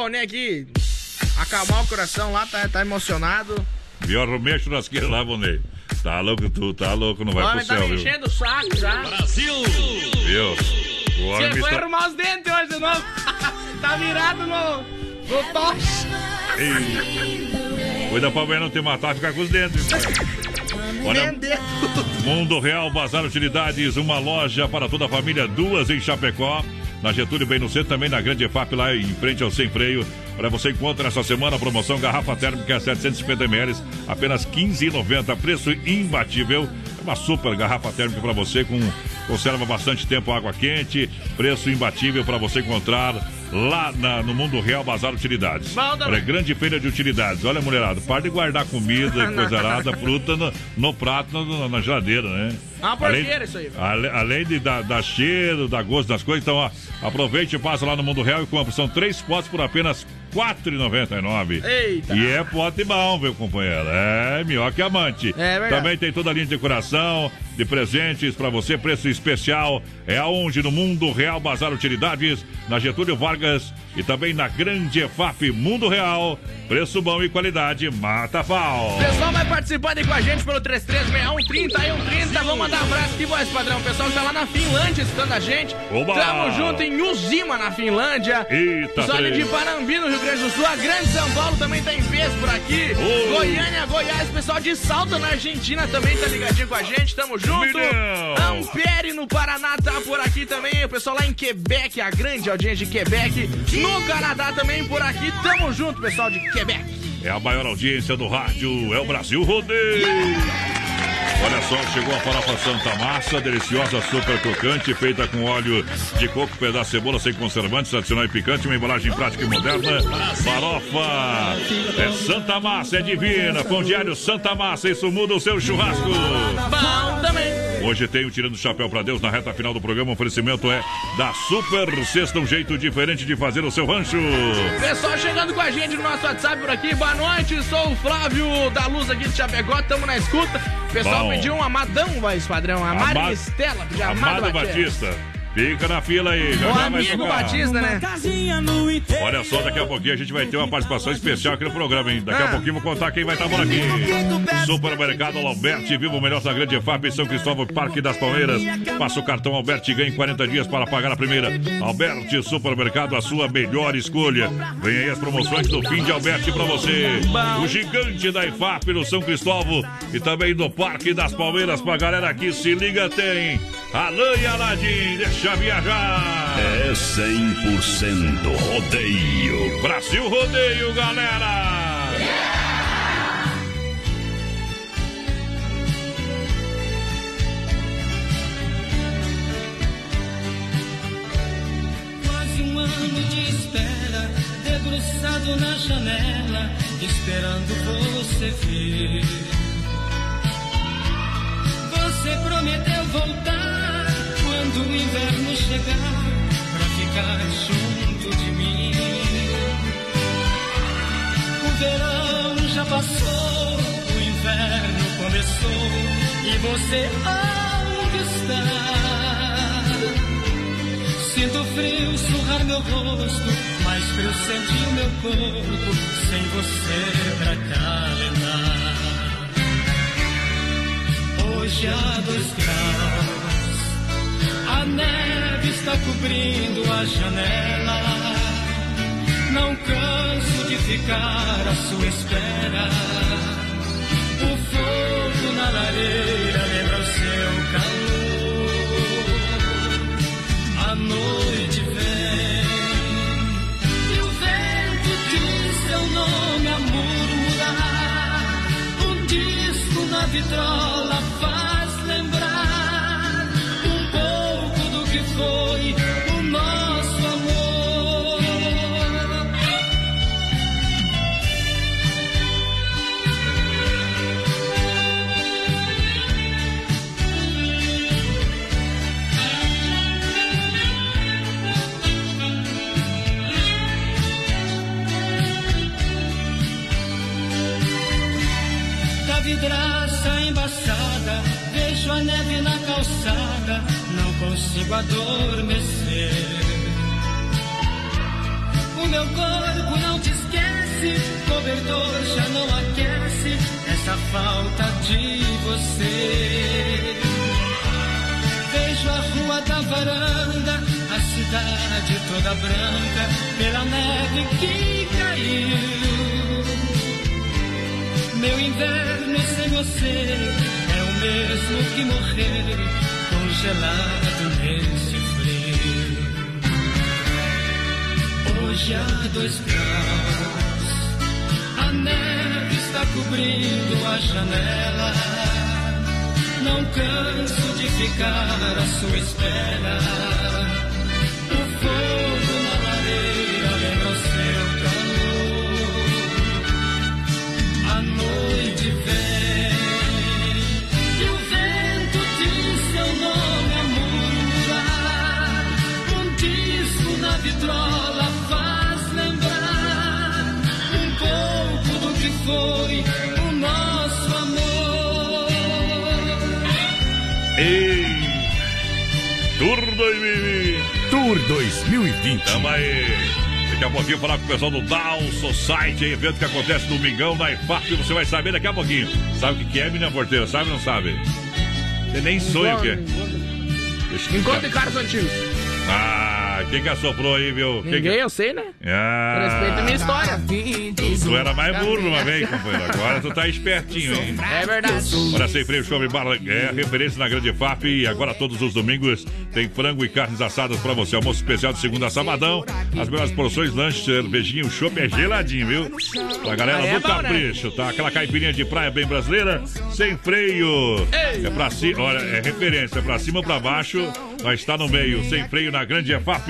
Valnei aqui acalmar o coração lá, tá, tá emocionado. Pior mexe o churrasqueiro lá, Bonei. Tá louco tu, tá louco, não vai pro tá céu, me viu? enchendo o saco já. Brasil! Viu? Você foi está... arrumar os dentes hoje de novo. tá virado no, no toche. Ei. Cuida pra mulher não te matar, ficar com os dentes. Olha, Mundo Real Bazar Utilidades, uma loja para toda a família, duas em Chapecó. Na Getúlio, bem no centro, também na Grande EFAP, lá em frente ao Sem Freio. Olha, você encontra essa semana a promoção garrafa térmica 750 ml, apenas R$ 15,90, preço imbatível. É uma super garrafa térmica para você, com conserva bastante tempo água quente, preço imbatível para você encontrar lá na- no Mundo Real Bazar Utilidades. Também. Olha, grande feira de utilidades. Olha, mulherada, para de guardar comida e coisa arada, fruta no, no prato, no- na geladeira, né? É uma porqueira isso aí. Ale- além de dar, dar cheiro, dar gosto das coisas, então, ó, aproveite e passa lá no Mundo Real e compra. São três potes por apenas R$ 4,99. Eita. E é pote bom, viu, companheiro? É, melhor que amante. É verdade. Também tem toda a linha de decoração, de presentes pra você, preço especial. É aonde? No Mundo Real Bazar Utilidades, na Getúlio Vargas e também na Grande EFAP Mundo Real. Preço bom e qualidade, mata pau. Pessoal vai participando aí com a gente pelo 336130 e 130. Vamos mandar um abraço aqui, voz padrão. O pessoal que tá lá na Finlândia escutando a gente. Oba! Tamo junto em Uzima, na Finlândia. Eita, ali três. de Panambi, no Rio Grande do Sul. A Grande São Paulo também tá em peso por aqui. Goiânia, Goiás. Pessoal de Salta, na Argentina, também tá ligadinho com a gente. Tamo junto. Milhão. Ampere, no Paraná, tá por aqui também. O pessoal lá em Quebec, a grande audiência de Quebec. No Canadá também por aqui. Tamo junto, pessoal de Quebec. É a maior audiência do rádio, é o Brasil Rodeio. Olha só, chegou a farofa Santa Massa, deliciosa, super crocante, feita com óleo de coco, pedaço de cebola sem conservantes, tradicional e picante, uma embalagem prática e moderna. Farofa é Santa Massa, é divina. Pão diário Santa Massa, isso muda o seu churrasco. Bom também. Hoje tem o Tirando o Chapéu pra Deus na reta final do programa. O oferecimento é da Super Sexta, um jeito diferente de fazer o seu rancho. Pessoal chegando com a gente no nosso WhatsApp por aqui, boa noite, sou o Flávio da Luz aqui de Chapecó, tamo na escuta. Pessoal Bom. pediu um amadão, voz padrão, a Amado- Maristela, pediu Amado, Amado Batista. Batista. Fica na fila aí. Já O já vai amigo tocar. Batista, né? Olha só, daqui a pouquinho a gente vai ter uma participação especial aqui no programa, hein? Daqui a Ah. pouquinho vou contar quem vai estar por aqui. Supermercado Alberti, viva o melhor da grande EFAP em São Cristóvão, Parque das Palmeiras. Passa o cartão Alberti e ganhe 40 dias para pagar a primeira. Alberti Supermercado, a sua melhor escolha. Vem aí as promoções do fim de Alberti para você. O gigante da EFAP no São Cristóvão e também no Parque das Palmeiras. Pra galera aqui, se liga, tem Alain e Aladim, deixa viajar. É 100% rodeio. Brasil Rodeio, galera! Quase um ano de espera, debruçado na janela, esperando você vir. Você prometeu voltar quando o inverno chegar, pra ficar junto de mim. O verão já passou, o inverno começou, e você onde está? Sinto frio surrar meu rosto, mais frio sentir meu corpo, sem você pra calentar. Hoje há dois graus, a neve está cobrindo a janela. Não canso de ficar à sua espera. O fogo na lareira lembra o seu calor. A noite vem e o vento diz seu nome a murmurar. Um disco na vitrola foi o nosso amor. Da vidraça embaçada, vejo a neve na calçada, consigo adormecer. O meu corpo não te esquece, cobertor já não aquece essa falta de você. Vejo a rua da varanda, a cidade toda branca, pela neve que caiu. Meu inverno sem você é o mesmo que morrer congelado nesse frio. Hoje há dois graus, a neve está cobrindo a janela. Não canso de ficar à sua espera. O fogo na lareira 2020! Tour 2020. Tamo aí! Daqui a pouquinho falar com o pessoal do Down Society, evento que acontece no Domingão na IFAP, você vai saber daqui a pouquinho. Sabe o que é, menina porteira? Sabe ou não sabe? Você nem sonha o que é. Encontro de caras antigos. Ah, quem que assoprou aí, viu? Quem Ninguém, que... eu sei, né? Ah, Respeita a minha história. Tu era mais burro uma vez, companheiro. Agora tu tá espertinho, hein? É verdade. Olha, sem freio, show Bar é referência na Grande FAP e agora todos os domingos tem frango e carnes assadas pra você. Almoço especial de segunda a sabadão. As melhores porções, lanche, cervejinha, o chopp é geladinho, viu? Pra galera Aí é do bom, né? capricho, tá? Aquela caipirinha de praia bem brasileira, sem freio. É pra cima, olha, é referência, é pra cima ou pra baixo. Nós está no meio, sem freio na Grande FAP.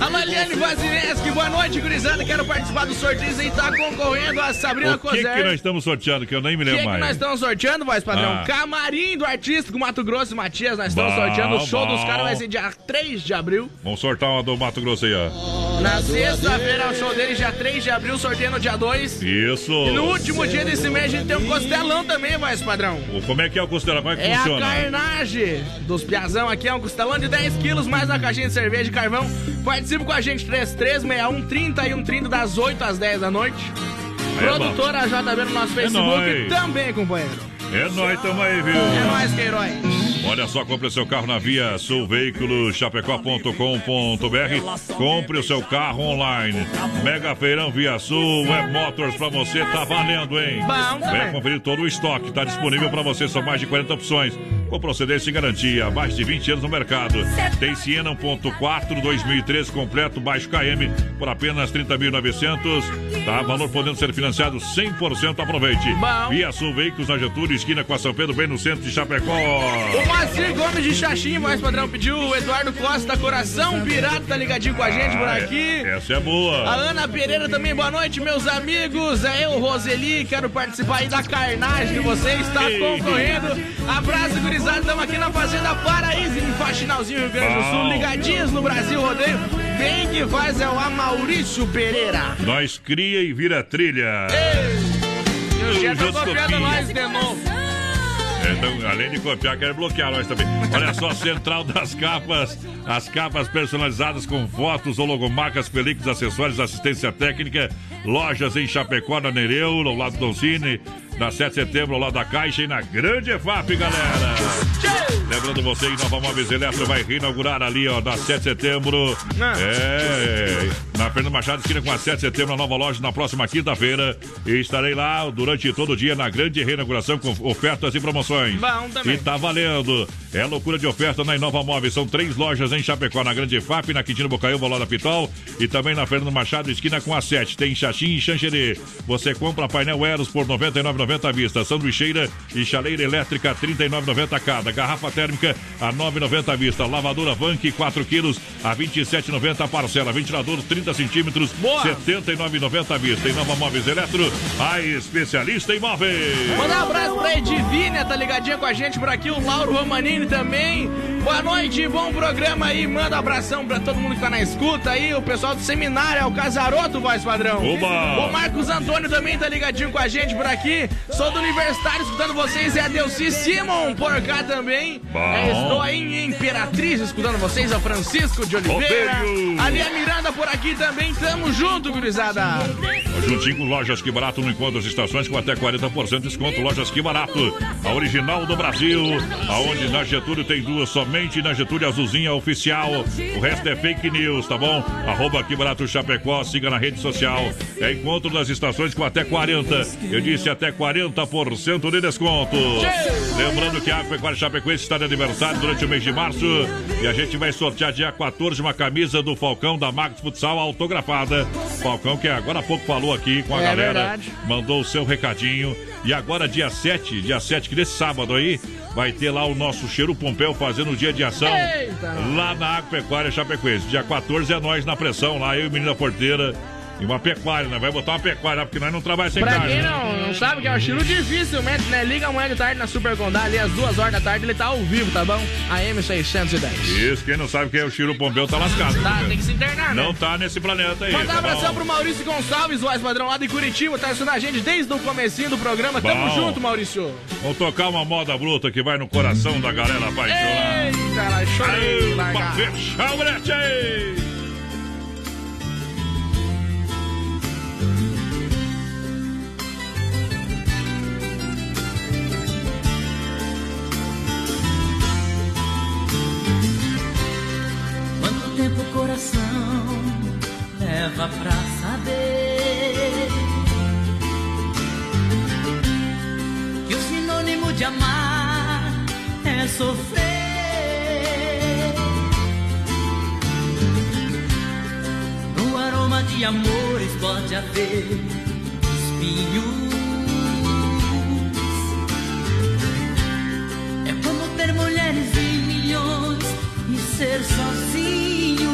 A Maliane Vazineski, boa noite, gurizada. Quero participar do sorteio e tá concorrendo a Sabrina O que, que nós estamos sorteando, que eu nem me O que, lembro que mais. nós estamos sorteando, voz padrão? Ah. Camarim do Artístico Mato Grosso e Matias. Nós estamos sorteando. O show dos caras vai ser dia 3 de abril. Vamos sortar uma do Mato Grosso aí, ó. Na sexta-feira é o show dele, dia 3 de abril, sorteio no dia 2. Isso. E no último dia desse mês a gente tem um costelão também, voz padrão. Como é que é o costelão? Como é que É funciona? a carnagem dos piazão aqui, é um costelão de 10 quilos, mais uma caixinha de cerveja e carvão. Participe com a gente, 3361 30 e 30 das 8 às 10 da noite. É Produtora JB no nosso Facebook nóis. também, companheiro. É nóis, tamo aí, viu? É nóis, Queiroz. Olha só, compre seu carro na Via Sul Veículos, chapecó.com.br. Compre o seu carro online. Mega Feirão Via Sul, Web Motors pra você, tá valendo, hein? Também. Venha conferir todo o estoque, tá disponível pra você, são mais de 40 opções. Com procedência e garantia, mais de 20 anos no mercado. Tem Siena 1.4 2013 completo, baixo KM, por apenas 30.900. Tá, valor podendo ser financiado 100%, aproveite. Bom. Via Sul Veículos na Getúlio, esquina com a São Pedro, bem no centro de Chapecó. Moacir Gomes de Xaxim, voz padrão, pediu o Eduardo Costa, Coração Pirata, tá ligadinho com a gente por Ah, aqui. Essa é boa. A Ana Pereira também, boa noite, meus amigos. É eu, Roseli, quero participar aí da carnagem de vocês, está Ei. concorrendo. Abraço, gurizada, estamos aqui na Fazenda Paraíso, em Faxinalzinho, Rio Grande do Sul, ligadinhos no Brasil Rodeio. Quem que faz é o Amaurício Pereira. Nós cria e vira trilha. E o Jean tá Juntos copiando copia. nós de novo. Então, além de copiar, quero bloquear nós também. Olha só, Central das Capas. As capas personalizadas com fotos ou logomarcas, películas, acessórios, assistência técnica. Lojas em Chapecó, na Nereu, ao lado do Doncini. Na 7 de setembro, ao lado da Caixa e na Grande EFAP, galera. Lembrando você, que Nova Móveis Eletro vai reinaugurar ali, ó, na 7 de setembro. É, na Fernando Machado, esquina com a 7 de setembro, a nova loja na próxima quinta-feira. E estarei lá durante todo o dia na grande reinauguração com ofertas e promoções. Bom também. E tá valendo. É loucura de oferta na Inova Móveis. São três lojas em Chapecó, na Grande FAP, na Quintino Bocaiúva, lá da Pitol. E também na Fernando Machado, esquina com a 7. Tem Xaxim e Xanxerê. Você compra painel Eros por R$ 99,90 à vista. Sanduicheira e chaleira elétrica R$ 39,90 cada. Garrafa térmica a R$ 9,90 à vista. Lavadora Vank 4 quilos a R$ 27,90 a parcela. Ventilador 30 centímetros R$ 79,90 à vista. Inova Móveis Eletro, a especialista em móveis. Mandar um abraço pra Edivínia, tá ligadinha com a gente por aqui, o Lauro Romanini também. Boa noite, bom programa aí. Manda um abração pra todo mundo que tá na escuta aí. O pessoal do seminário, é o Casaroto, voz padrão. Oba! O Marcos Antônio também tá ligadinho com a gente por aqui. Sou do Universitário escutando vocês. É a Delci Simon por cá também. É, estou aí em Imperatriz escutando vocês. É o Francisco de Oliveira. Ali a Miranda por aqui também. Tamo junto, gurizada. Juntinho com Lojas Que Barato no encontro das estações com até 40% de desconto. Lojas Que Barato, a original do Brasil. Aonde na Getúlio tem duas, somente na Getúlio Azulzinha Oficial. O resto é fake news, tá bom? Arroba Que Barato Chapecó, siga na rede social. É encontro das estações com até 40%. Eu disse até 40% de desconto. Lembrando que a Agropecuária Chapecoense está de aniversário durante o mês de março. E a gente vai sortear dia 14 uma camisa do Falcão da Max Futsal autografada. Falcão que agora há pouco falou aqui com a É galera, verdade. mandou o seu recadinho. E agora, dia 7, dia 7, que nesse sábado aí, vai ter lá o nosso Cheiro Pompeu fazendo o dia de ação Eita! lá na Agropecuária Chapecoense. Dia 14 é nós na pressão lá, eu e o menino da porteira. E uma pecuária, né? Vai botar uma pecuária, porque nós não trabalhamos sem Pra carne. quem né? não, não sabe que é um estilo dificilmente, né? Liga amanhã de tarde na Super Condá, ali às duas horas da tarde, ele tá ao vivo, tá bom? A M610. Isso, quem não sabe quem é o Chiro Pompeu tá lascado. Tá, né? tem que se internar, né? Não tá nesse planeta aí. Mandar um tá bom? abração pro Maurício Gonçalves, voz padrão lá de Curitiba, tá assistindo a gente desde o comecinho do programa. Tamo Bom. junto, Maurício. Vamos tocar uma moda bruta que vai no coração da galera apaixonada. Eita, ela chorei, Pra fechar o brete aí. Leva pra saber que o sinônimo de amar é sofrer? No aroma de amores pode haver espinhos. É como ter mulheres em milhões e ser sozinho.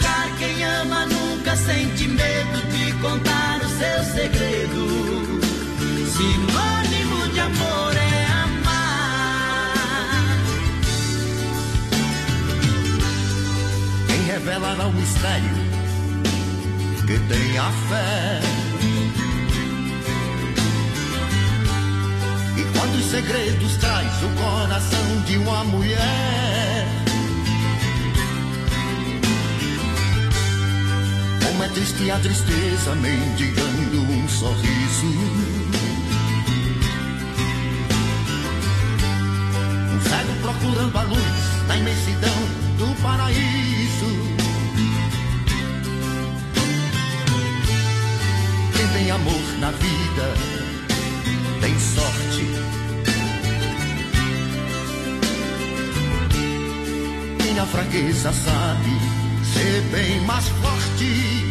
Quem ama nunca sente medo de contar o seu segredo. Sinônimo de amor é amar. Quem revelará o mistério que tem a fé? E quantos segredos traz o coração de uma mulher? É triste a tristeza mendigando um sorriso. Um cego procurando a luz na imensidão do paraíso. Quem tem amor na vida tem sorte. Quem na fraqueza sabe ser bem mais forte.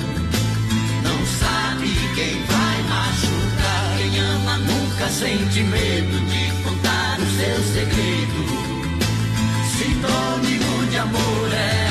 sabe quem vai machucar. Quem ama nunca sente medo de contar o seu segredo. Sinônimo de amor é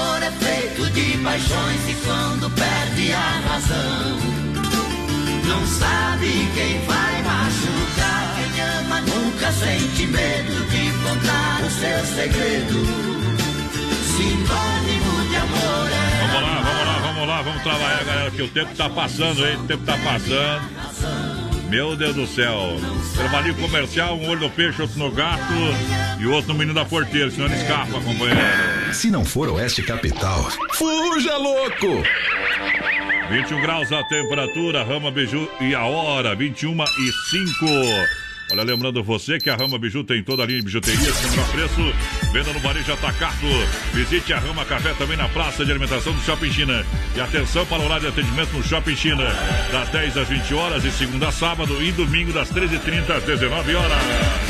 Amor é feito de paixões e quando perde a razão, não sabe quem vai machucar. Quem ama nunca sente medo de contar o seu segredo. Sinônimo de amor é Vamos lá, vamos lá, vamos lá, vamos trabalhar, galera, que o tempo tá passando, hein? O tempo tá passando. Meu Deus do céu. Trabalhinho comercial, um olho no peixe, outro no gato e o outro no menino da porteira, senão ele escapa, companheiro. Se não for Oeste Capital, fuja louco! 21 graus a temperatura, Rama Biju e a hora, 21 e 5. Olha, lembrando você que a Rama Biju tem toda a linha de bijuteria, sem menor preço, venda no varejo atacado. Visite a Rama Café também na praça de alimentação do Shopping China. E atenção para o horário de atendimento no Shopping China, das 10 às 20 horas, de segunda a sábado e domingo das 13h30 às 19 horas.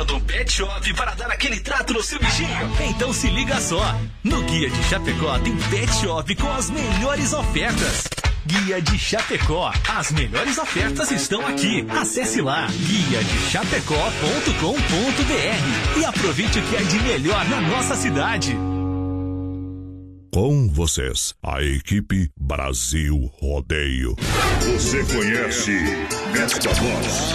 Procurando um pet shop para dar aquele trato no seu bichinho? Então se liga só. No Guia de Chapecó tem pet shop com as melhores ofertas. Guia de Chapecó. As melhores ofertas estão aqui. Acesse lá guia de chapecó.com.br e aproveite o que é de melhor na nossa cidade. Com vocês, a equipe Brasil Rodeio. Você conhece esta voz?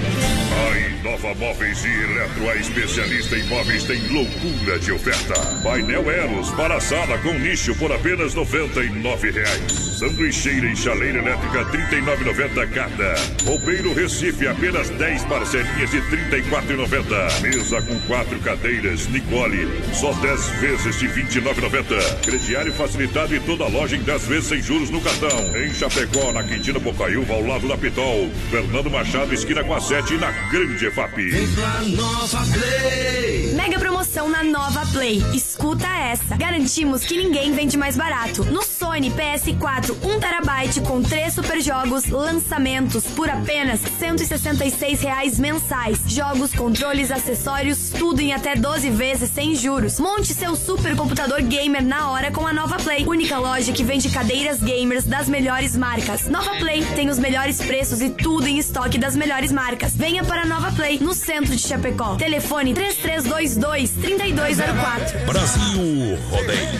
A Inova Móveis e Eletro, a especialista em móveis, tem loucura de oferta. Painel Eros para sala com nicho por apenas 99 reais. Sanduicheira e chaleira elétrica R$ 39,90 cada. Roupeiro Recife, apenas 10 parcelinhas de R$ 34,90. Mesa com quatro cadeiras, Nicole, só 10 vezes de R$ 29,90. Crediário facilitado e toda loja em 10 vezes sem juros no cartão. Em Chapecó, na Quintina Bocaiúva, ao lado da Pitol. Fernando Machado, esquina com a 7 e na Grande EFAP. Nova Play. Mega promoção na Nova Play. Escuta essa. Garantimos que ninguém vende mais barato. No Sony PS4 1TB com 3 super jogos, lançamentos por apenas 166 reais mensais. Jogos, controles, acessórios, tudo em até 12 vezes sem juros. Monte seu super computador gamer na hora com a Nova Play. Única loja que vende cadeiras gamers das melhores marcas. Nova Play tem os melhores preços e tudo em estoque das melhores marcas. Venha para a Nova Play, no centro de Chapecó. Telefone 3322-3204. Brasil Rodeio.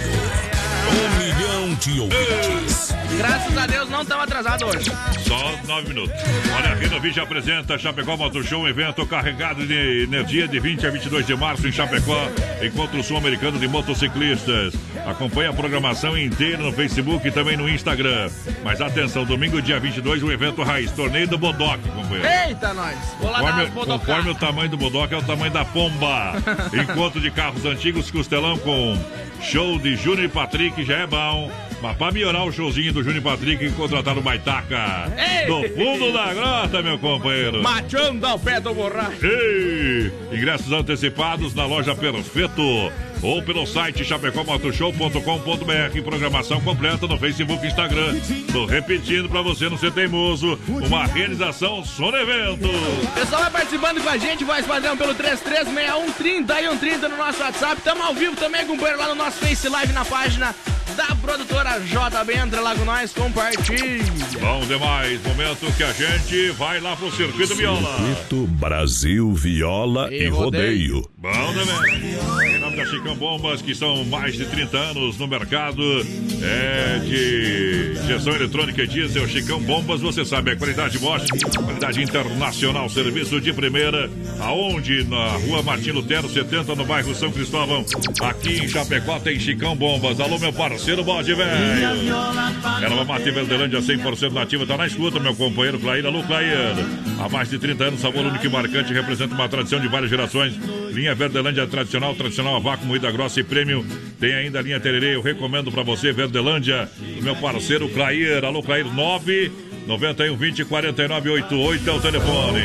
Um milhão de ouvintes. Graças a Deus não estamos atrasados hoje. Só nove minutos. Olha, a Renovídeo apresenta Chapecó Motor Show, um evento carregado de energia de 20 a 22 de março em Chapecó. Encontro Sul-Americano de Motociclistas. Acompanhe a programação inteira no Facebook e também no Instagram. Mas atenção, domingo, dia 22, o evento Raiz, torneio do Bodoc, companheiro. Eita, nós. Vou Conforme, conforme o tamanho do Bodoc é o tamanho da pomba. Encontro de carros antigos, costelão com show de Júnior e Patrick, já é bom. Mas pra melhorar o showzinho do Júnior e Patrick, contrataram o Baitaca. Ei! Do fundo da grota, meu companheiro. Machando ao pé do borracho. Ei! Ingressos antecipados na loja Perfeito ou pelo site chapecomotoshow.com.br. Programação completa no Facebook e Instagram. Tô repetindo pra você não ser teimoso. Uma realização Sono Evento. Pessoal vai participando com a gente, voz padrão pelo 336130 e 130 no nosso WhatsApp. Tamo ao vivo também, companheiro, lá no nosso Face Live na página da produtora JB. Entra lá com nós, compartilhe. Bom demais, momento que a gente vai lá pro Circuito Viola. Circuito Brasil Viola e, E rodeio. rodeio. Bom também. Em nome da Chicão Bombas, que são mais de 30 anos no mercado é, de injeção eletrônica e diesel. Chicão Bombas, você sabe, é qualidade Bosch, qualidade internacional, serviço de primeira. Aonde? Na rua Martim Lutero, 70, no bairro São Cristóvão. Aqui em Chapecó tem Chicão Bombas. Alô, meu parceiro bode, velho. Erva Mate Verdelândia 100% nativa, tá na escuta, meu companheiro Clair. Alô, Clair. Há mais de 30 anos, sabor único e marcante, representa uma tradição de várias gerações. Linha Verdelândia tradicional, tradicional a vácuo, moída grossa e prêmio. Tem ainda a linha Tererê, eu recomendo pra você, Verdelândia, do meu parceiro Clair. Alô, Clair, 9 91 20 49 88 é o telefone.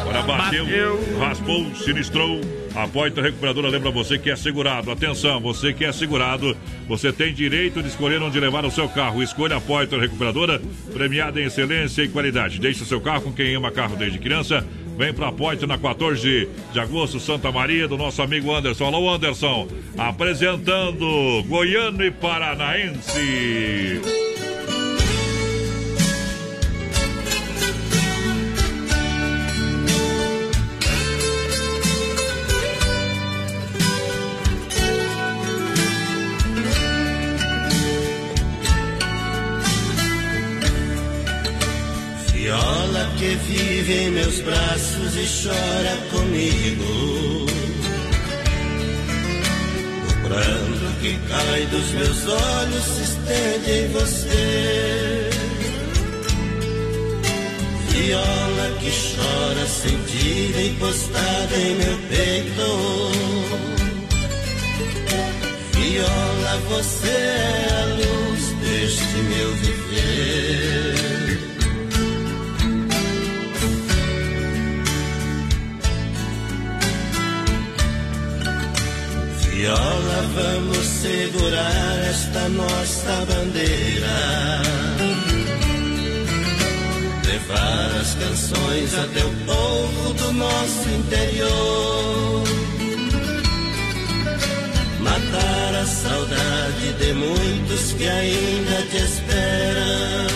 Agora bateu, raspou, sinistrou. A Poitra Recuperadora lembra você que é segurado. Atenção, você que é segurado, você tem direito de escolher onde levar o seu carro. Escolha a Poitra Recuperadora, premiada em excelência e qualidade. Deixe o seu carro com quem ama carro desde criança. Vem pra Poitra na 14 de agosto, Santa Maria, do nosso amigo Anderson. Alô, Anderson. Apresentando Goiano e Paranaense. E chora comigo. O pranto que cai dos meus olhos se estende em você. Viola que chora sentida encostada em meu peito. Viola, você é a luz deste meu viver. Vamos segurar esta nossa bandeira. Levar as canções até o povo do nosso interior. Matar a saudade de muitos que ainda te esperam.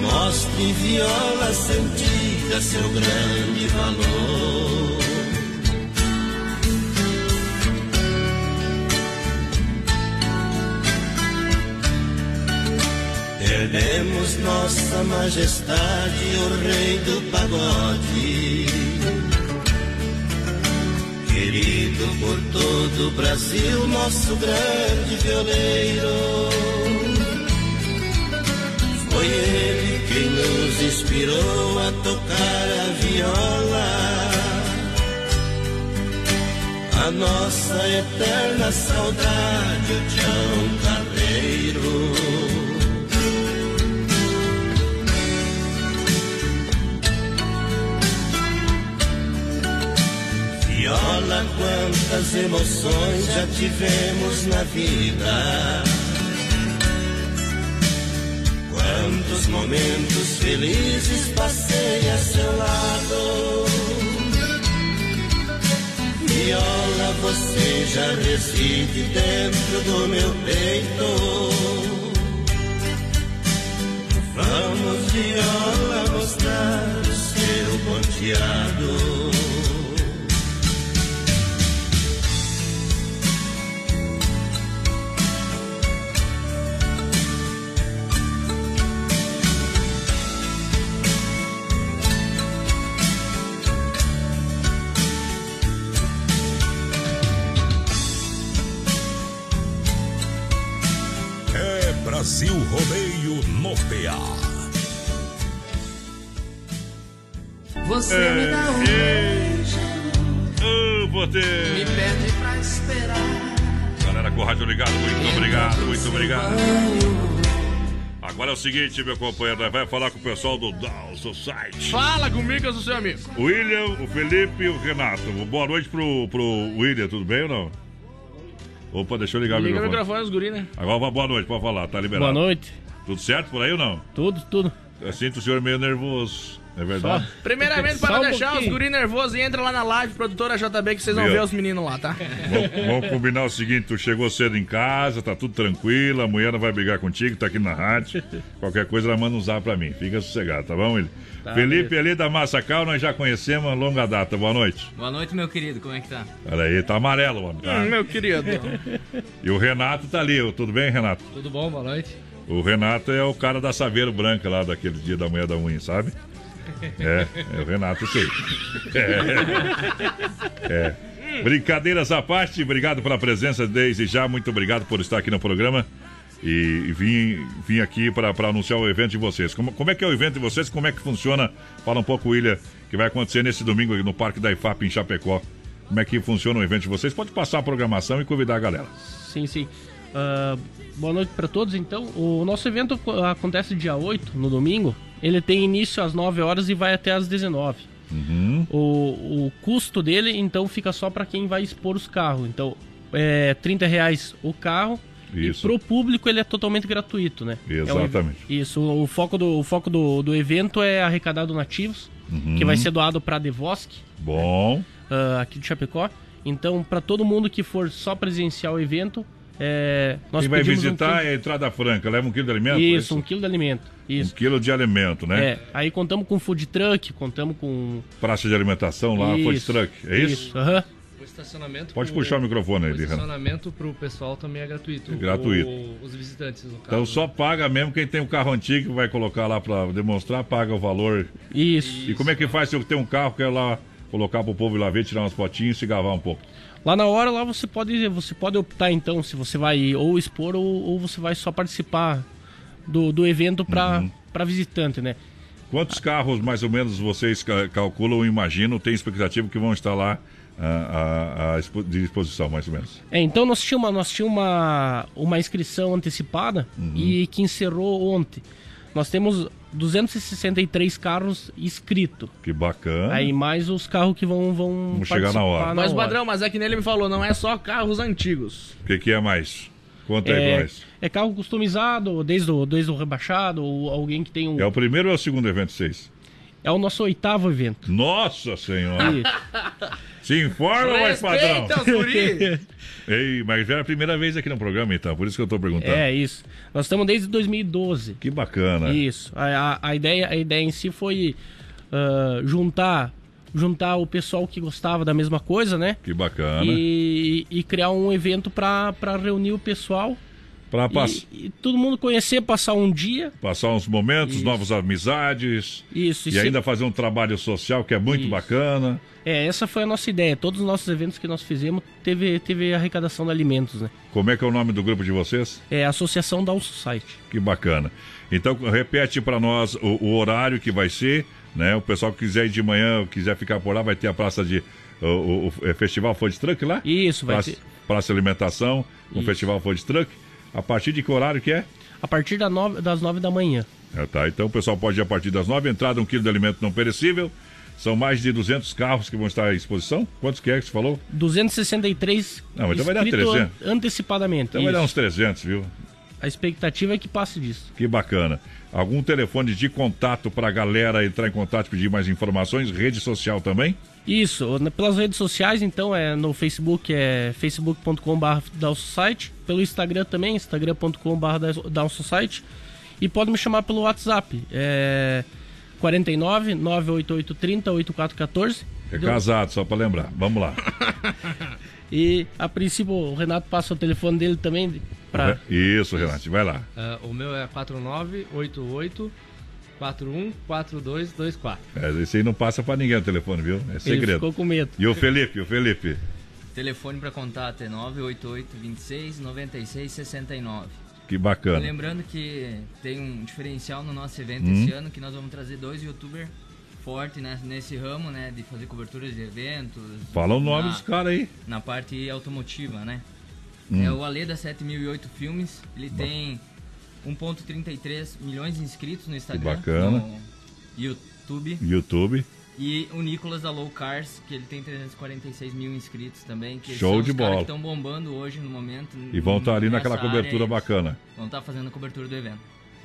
Mostre viola sentida seu grande valor. Perdemos nossa majestade, o rei do pagode. Querido por todo o Brasil, nosso grande violeiro. Foi ele quem nos inspirou a tocar a viola. A nossa eterna saudade, o Tião Carreiro. Viola, quantas emoções já tivemos na vida. Quantos momentos felizes passei a seu lado. Viola, você já reside dentro do meu peito. Vamos, Viola, mostrar o seu ponteado. Você É, me dá um beijo, Ô, poder. me pede pra esperar. Galera com o rádio ligado, muito obrigado, muito obrigado. Agora é o seguinte, meu companheiro, nós vai falar com o pessoal do Down Society. Fala comigo, eu sou seu amigo. O William, o Felipe e o Renato. Boa noite pro, pro William, tudo bem ou não? Opa, deixa eu ligar o Liga o microfone. microfone, os guri, né? Agora boa noite, pode falar, tá liberado. Boa noite. Tudo certo por aí ou não? Tudo, tudo. Eu sinto o senhor meio nervoso. É verdade. Primeiramente, Só para um deixar os guri nervosos, entra lá na live, produtora JB, que vocês vão Viu? ver os meninos lá, tá? Vamos, vamos combinar o seguinte: tu chegou cedo em casa, tá tudo tranquilo, a mulher não vai brigar contigo, tá aqui na rádio. Qualquer coisa ela manda um zap pra mim. Fica sossegado, tá bom, ele? Tá, Felipe ali da Massacal, nós já conhecemos a longa data. Boa noite. Boa noite, meu querido. Como é que tá? Olha aí, tá amarelo, mano. Tá? Hum, meu querido. E o Renato tá ali, tudo bem, Renato? Tudo bom? Boa noite. O Renato é o cara da Saveiro Branca lá daquele dia da manhã da unha, sabe? É, é o Renato, sei. É. é. Brincadeiras à parte, obrigado pela presença desde já, muito obrigado por estar aqui no programa. E, vim, vim aqui para anunciar o evento de vocês. Como, como é que é o evento de vocês? Como é que funciona? Fala um pouco, William, que vai acontecer nesse domingo no Parque da IFAP em Chapecó. Como é que funciona o evento de vocês? Pode passar a programação e convidar a galera. Sim, sim. Ah, boa noite para todos, então. O nosso evento co- acontece dia 8, no domingo. Ele tem início às 9 horas e vai até às 19. Uhum. O, o custo dele, então, fica só para quem vai expor os carros. Então, é 30 reais o carro. Isso. E pro público ele é totalmente gratuito, né? É um Exatamente. isso. O foco do, o foco do, do evento é arrecadar donativos, Uhum. que vai ser doado para a Devosk, Bom. ah, aqui de Chapecó. Então, para todo mundo que for só presenciar o evento, é, nós Quem vai pedimos um visitar quilo- é a entrada franca, leva um quilo de alimento? Isso, um quilo de alimento. Isso. Um quilo de alimento, né? É, aí contamos com food truck, contamos com. Praça de alimentação lá, food Isso, truck, é isso? aham. O estacionamento. Pode puxar o microfone aí, O estacionamento pro pessoal também é gratuito. É gratuito. O- os visitantes, no caso. Então só paga mesmo quem tem um carro antigo que vai colocar lá pra demonstrar, paga o valor. Isso. E como é que faz se eu tenho um carro, quero lá colocar pro povo ir lá ver, tirar umas fotinhas e se gavar um pouco? Lá na hora, lá você pode, você pode optar então se você vai ou expor ou, ou você vai só participar do, do evento para Uhum. visitante, né? Quantos carros mais ou menos vocês ca- calculam ou imaginam, tem expectativa que vão estar lá ah, à, à expo- de exposição, mais ou menos? É, então nós tínhamos, nós tínhamos uma, uma inscrição antecipada Uhum. e que encerrou ontem. Nós temos 263 carros inscritos. Que bacana. Aí mais os carros que vão vão Vamos chegar na hora. participar Mas, hora. padrão, mas é que nele me falou, não é só carros antigos. O que, que é mais? Conta aí pra É, nós. é carro customizado, desde o, desde o rebaixado, ou alguém que tem um. É o primeiro ou é o segundo evento de vocês? É o nosso oitavo evento. Nossa Senhora! Isso. Se informa, mais padrão! Ei, mas já é a primeira vez aqui no programa, então, por isso que eu tô perguntando. É isso. Nós estamos desde 2012. Que bacana. Isso. A, a, a ideia, a ideia em si foi ah, juntar juntar o pessoal que gostava da mesma coisa, né? Que bacana. E, e criar um evento para reunir o pessoal. Pra E- pass- E, todo mundo conhecer, passar um dia. passar uns momentos, Isso. novas amizades. Isso, E isso. ainda fazer um trabalho social que é muito bacana. É, essa foi a nossa ideia. Todos os nossos eventos que nós fizemos teve, teve arrecadação de alimentos, né? Como é que é o nome do grupo de vocês? É a Associação Down Society. Que bacana. Então, repete para nós o, o horário que vai ser, né? O pessoal que quiser ir de manhã, quiser ficar por lá, vai ter a praça de... O, o- o- é Festival Food Truck lá? Isso, vai praça, ter. Praça de Alimentação, o Isso. Festival Food Truck. A partir de que horário que é? A partir da nove, das nove da manhã. É, tá, então o pessoal pode ir a partir das nove, entrada um quilo de alimento não perecível. São mais de 200 carros que vão estar à exposição. Quantos que é que você falou? 263 Não, então vai dar inscritos 300. an- antecipadamente. Então vai dar isso. uns 300, viu? A expectativa é que passe disso. Que bacana. Algum telefone de contato para a galera entrar em contato, pedir mais informações? Rede social também? Isso, na- pelas redes sociais, então, é no Facebook, é facebook.com.br downsociety, pelo Instagram também, instagram.com.br downsociety, e pode me chamar pelo WhatsApp, é 49 988 30 8414. É casado, só para lembrar. Vamos lá. E a princípio o Renato passa o telefone dele também para Isso, Renato, vai lá. Ah, o meu é 4988 414224. É, esse aí não passa para ninguém o telefone, viu? É segredo. ficou com medo. E o Felipe, o Felipe? Telefone para contato é 988 26 96 69. Que bacana. Lembrando que tem um diferencial no nosso evento Hum. esse ano, que nós vamos trazer dois youtubers fortes né, nesse ramo, né? De fazer coberturas de eventos. Fala o nome na- dos caras aí. Na parte automotiva, né? Hum. É o Ale da 7008 Filmes. Ele tem 1.33 milhões de inscritos no Instagram. bacana. No YouTube. YouTube. E o Nicolas da Low Cars, que ele tem 346 mil inscritos também. Que Show de os caras bola. que estão bombando hoje no momento. E vão estar ali nessa naquela cobertura área bacana. Vão estar fazendo a cobertura do evento.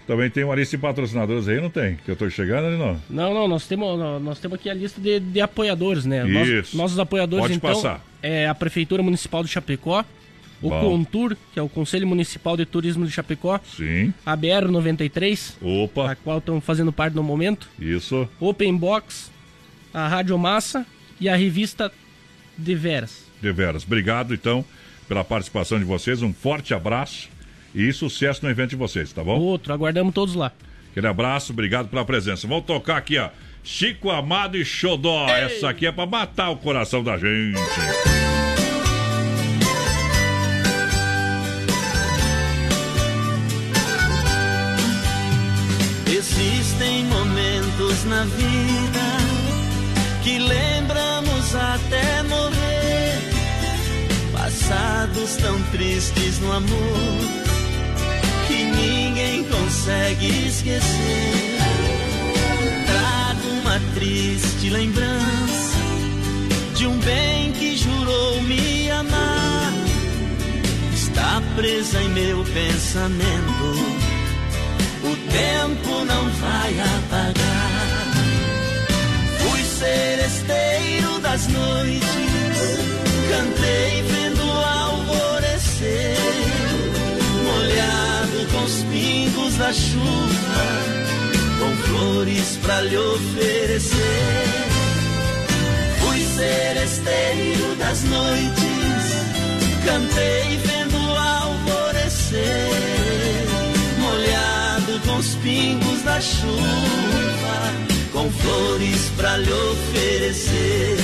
Também tem uma lista de patrocinadores aí, não tem? Que eu tô chegando ali, não? Não, não, nós temos, nó- nós temos aqui a lista de, de apoiadores, né? Isso. nossos apoiadores, Pode então, passar. é a Prefeitura Municipal de Chapecó, o Bom. Contur, que é o Conselho Municipal de Turismo de Chapecó, Sim. a BR-93, Opa. a qual estão fazendo parte no momento, Isso. Open Box, a Rádio Massa e a revista De Veras. De veras. Obrigado, então, pela participação de vocês. Um forte abraço e sucesso no evento de vocês, tá bom? Outro, aguardamos todos lá. Aquele abraço, obrigado pela presença. Vamos tocar aqui, ó. Chico Amado e Xodó. Essa aqui é pra matar o coração da gente. Existem momentos na vida que lembramos até morrer. Passados tão tristes no amor ninguém consegue esquecer. Trago uma triste lembrança de um bem que jurou me amar. Está presa em meu pensamento o tempo não vai apagar. Fui seresteiro das noites, cantei vendo o alvorecer, pingos da chuva, com flores pra lhe oferecer. Fui seresteiro das noites, cantei vendo o alvorecer molhado com os pingos da chuva, com flores pra lhe oferecer.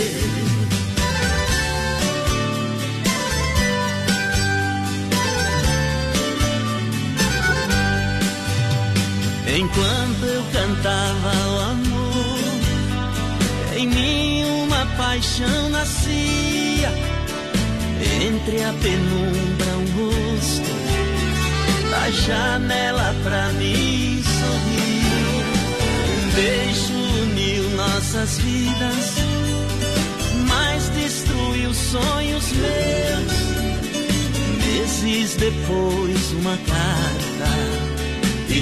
Enquanto eu cantava o amor, em mim uma paixão nascia. Entre a penumbra um rosto da janela pra mim sorrir. Um beijo uniu nossas vidas, mas destruiu sonhos meus. Meses depois, uma carta e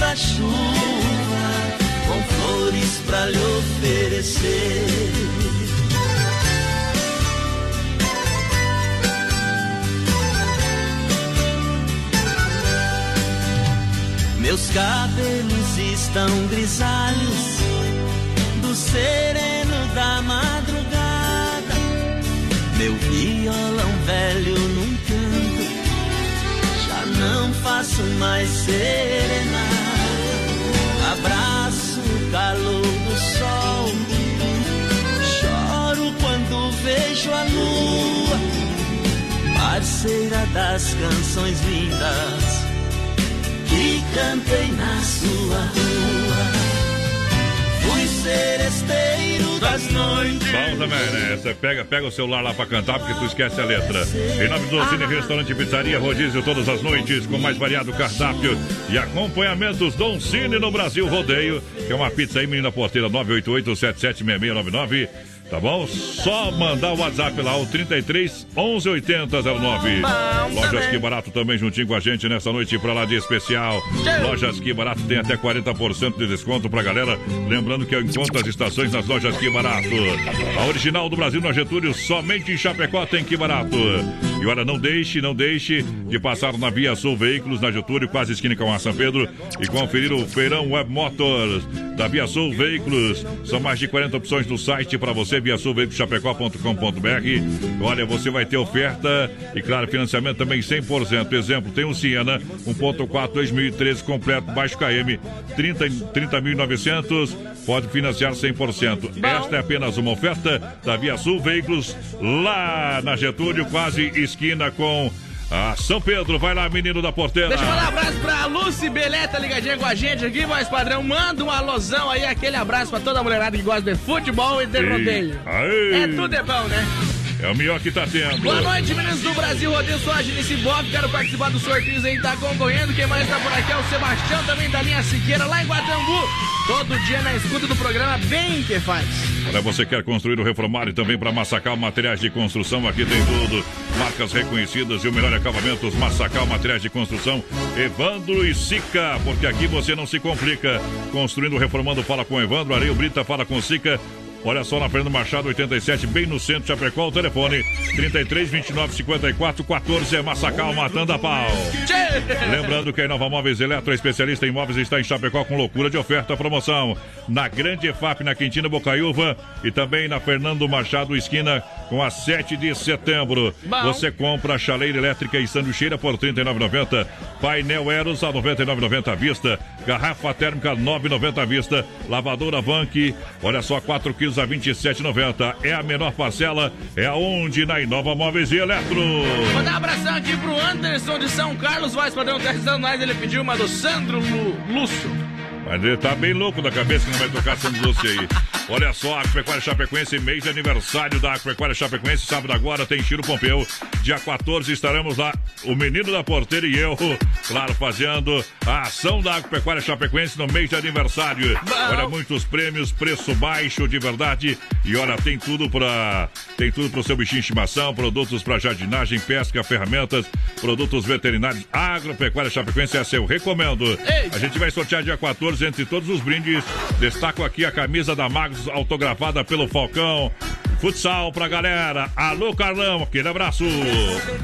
da chuva, com flores pra lhe oferecer. Meus cabelos estão grisalhos do sereno da madrugada. Meu violão velho num canto, já não faço mais serenata. Abraço o calor do sol, choro quando vejo a lua, parceira das canções lindas que cantei na sua rua. Fui seresteiro das noites. Bom também, né? Você pega, pega o celular lá pra cantar, porque tu esquece a letra. Em nome do Cine Restaurante e Pizzaria Rodízio todas as noites, com mais variado cardápio e acompanhamentos Dom Cine no Brasil Rodeio, que é uma pizza aí, menina porteira 988-776699. Tá bom? Só mandar o WhatsApp lá, o 33 11 80 09. Lojas Que Barato também juntinho com a gente nessa noite pra lá de especial. Lojas Que Barato tem até 40% de desconto pra galera. Lembrando que eu encontro as estações nas lojas Que Barato. A original do Brasil na Getúlio, somente em Chapecó tem Que Barato. E olha, não deixe, não deixe de passar na Via Sul Veículos na Getúlio, quase esquina com a São Pedro e conferir o Feirão Web Motors da Via Sul Veículos. São mais de 40 opções no site para você, Via Veículos Chapecó.com.br. Olha, você vai ter oferta e, claro, financiamento também 100%. Exemplo, tem um Siena 1.4 2013 completo, baixo KM, 30 30.900, pode financiar 100%. Esta é apenas uma oferta da Via Sul Veículos lá na Getúlio, quase esquina com a São Pedro. Vai lá, menino da porteira. Deixa eu mandar um abraço pra Lucy Beleta ligadinha com a gente aqui, voz padrão. Manda um alusão aí, aquele abraço pra toda a mulherada que gosta de futebol e de rodeio. É tudo é bom, né? É o melhor que tá tendo. Boa noite, meninos do Brasil. Rodeio sou a Genice Bob. Quero participar dos sorteios aí, tá concorrendo. Quem mais tá por aqui é o Sebastião, também da linha Siqueira, lá em Guatambu. Todo dia na escuta do programa, bem que faz. Olha, você quer construir ou reformar e também para Massacal Materiais de Construção, aqui tem tudo. Marcas reconhecidas e o melhor acabamento, os Massacal Materiais de Construção, Evandro e Sica, porque aqui você não se complica. Construindo reformando, fala com Evandro, Areio Brita, fala com Sica. Olha só na Fernando Machado 87, bem no centro de Chapecó, o telefone 33 29 54 14 é Massacal matando a pau. Lembrando que a Nova Móveis Eletro, especialista em móveis, está em Chapecó com loucura de oferta promoção. Na Grande EFAP, na Quintina Bocaiúva e também na Fernando Machado, esquina com a 7 de setembro. Bom. Você compra chaleira elétrica e sanduicheira por R$ 39,90. Painel Eros a R$ 99,90 à vista. Garrafa térmica R$ 9,90 à vista. Lavadora Bank, olha só, 4 quilos a R$ 27,90. É a menor parcela, é aonde? Na Inova Móveis e Eletro. Mandar um abração aqui pro Anderson de São Carlos, voz padrão terceiro nós. Ele pediu uma do Sandro Lúcio. Mas ele tá bem louco da cabeça que não vai tocar Santos Doce aí. Olha só, Agropecuária Chapecoense, mês de aniversário da Agropecuária Chapecoense, sábado agora tem Chiro Pompeu. Dia 14 estaremos lá, o menino da porteira e eu, claro, fazendo a ação da Agropecuária Chapecoense no mês de aniversário. Olha, muitos prêmios, preço baixo de verdade. E olha, tem tudo para tem tudo pro seu bichinho de estimação, produtos para jardinagem, pesca, ferramentas, produtos veterinários. Agropecuária Chapecoense, essa eu recomendo. A gente vai sortear dia 14 entre todos os brindes. Destaco aqui a camisa da Magos autografada pelo Falcão. Futsal pra galera. Alô, Carlão, aquele abraço.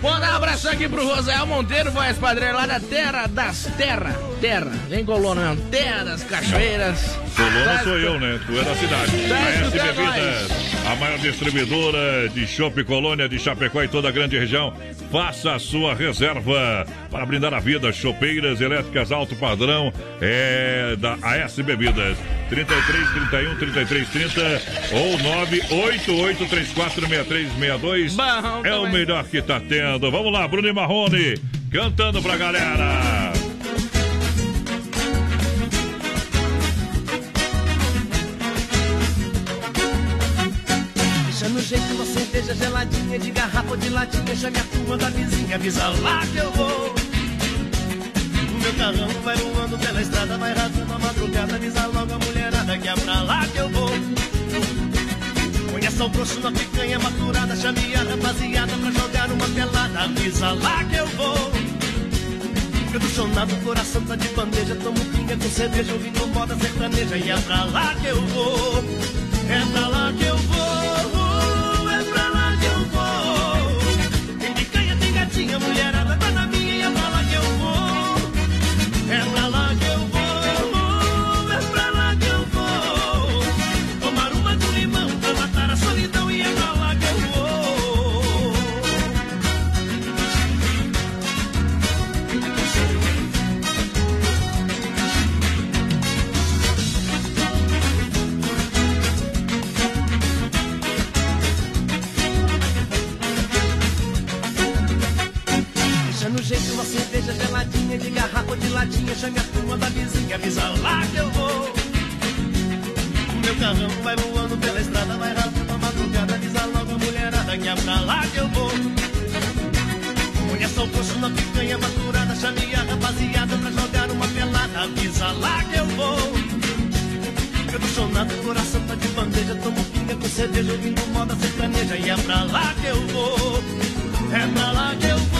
Mandar um abração aqui pro Rosael Monteiro, voz padrão lá da Terra das Terra. Terra, vem coluna mesmo. Terra das Cachoeiras. Coluna sou eu, né? Tu é da cidade. Tá A S Bebidas, a maior distribuidora de chopp Colônia de Chapecó e toda a grande região. Faça a sua reserva para brindar a vida. Chopeiras elétricas alto padrão é da AS Bebidas. 33 31 33 30 ou 988 34 63 62 é o melhor que tá tendo. Vamos lá, Bruno e Marrone cantando pra galera. Deixa no jeito uma cerveja geladinha de garrafa ou de latinha. Chame a turma da vizinha, avisa lá que eu vou. O meu carrão vai voando pela estrada, vai rasgando a madrugada. Avisa logo a mulherada que é pra lá que eu vou. Põe sal grosso na picanha maturada, chame a rapaziada pra jogar uma pelada. Avisa lá que eu vou. Sonado, coração tá de bandeja. Tomo pinga com cerveja, ouvindo moda sertaneja. E é pra lá que eu vou. É pra lá que eu vou. Cerveja geladinha de garrafa ou de latinha. Chame a turma da vizinha, avisa lá que eu vou. O meu carrão vai voando pela estrada, vai rasgando a madrugada. Avisa logo a mulherada que é pra lá que eu vou. Põe sal grosso na picanha maturada. Chame a rapaziada pra jogar uma pelada. Avisa lá que eu vou. Eu tô sonado, coração tá de bandeja. Tomo pinga com cerveja, ouvindo moda sertaneja. E é pra lá que eu vou. É pra lá que eu vou.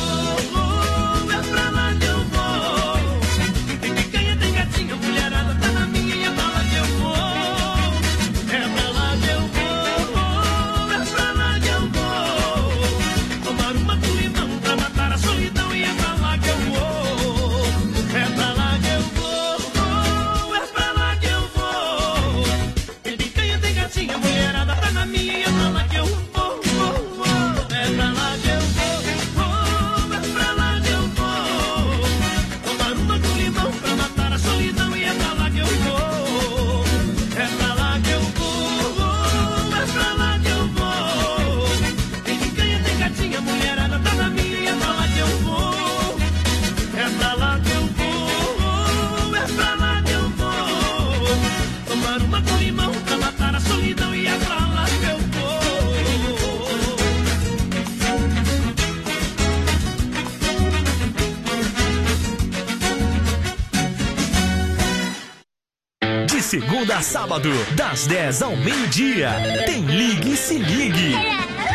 Segunda a sábado, das 10 ao meio-dia, tem Ligue e Se Ligue.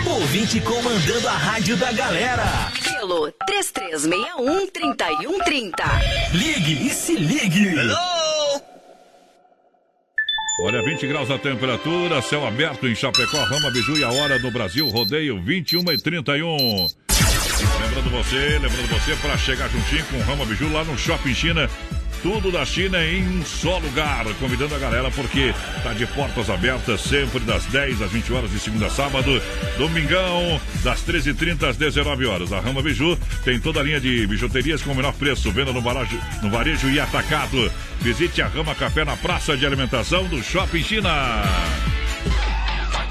Ouvinte comandando a rádio da galera. Pelo 3361-3130. Ligue e Se Ligue. Olha, 20 graus a temperatura, céu aberto em Chapecó, Rama Biju e a hora no Brasil, rodeio 21 e 31. Lembrando você, lembrando você para chegar juntinho com o Rama Biju lá no Shopping China. Tudo da China em um só lugar. Convidando a galera porque tá de portas abertas sempre das 10 às 20 horas de segunda a sábado. Domingão, das 13h30 às 19 horas. A Rama Biju tem toda a linha de bijuterias com o menor preço. Venda no, barajo, no varejo e atacado. Visite a Rama Café na praça de alimentação do Shopping China.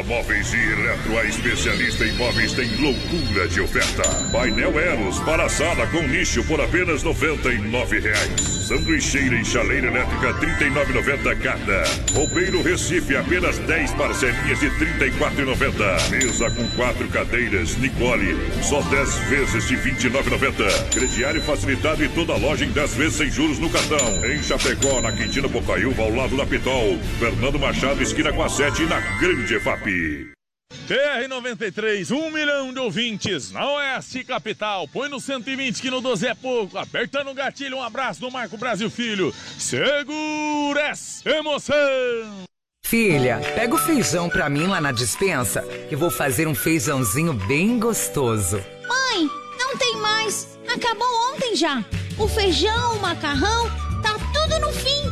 Móveis e Eletro, a especialista em móveis, tem loucura de oferta. Painel Eros para sala com nicho por apenas 99 reais. Sanduicheira e chaleira elétrica R$ 39,90 cada. Roupeiro Recife apenas 10 parcelinhas de R$ 34,90. Mesa com quatro cadeiras Nicole só 10 vezes de R$ 29,90. Crediário facilitado e toda loja em 10 vezes sem juros no cartão. Em Chapecó, na Quintina Bocaiúva, ao lado da Pitol. Fernando Machado, esquina com a 7 na Grande FAP. TR93, um milhão de ouvintes na Oeste Capital. Põe no 120 que no 12 é pouco. Apertando o gatilho, um abraço do Marco Brasil Filho. Segura essa emoção! Filha, pega o feijão pra mim lá na dispensa, que vou fazer um feijãozinho bem gostoso. Mãe, não tem mais. Acabou ontem já. O feijão, o macarrão, tá tudo no fim.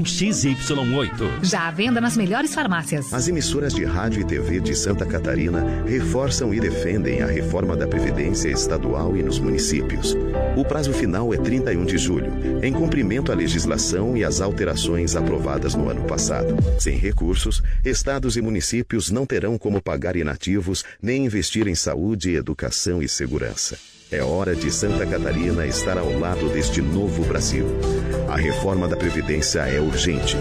XY8. Já à venda nas melhores farmácias. As emissoras de rádio e TV de Santa Catarina reforçam e defendem a reforma da Previdência estadual e nos municípios. O prazo final é 31 de julho, em cumprimento à legislação e às alterações aprovadas no ano passado. Sem recursos, estados e municípios não terão como pagar inativos nem investir em saúde, educação e segurança. É hora de Santa Catarina estar ao lado deste novo Brasil. A reforma da Previdência é urgente.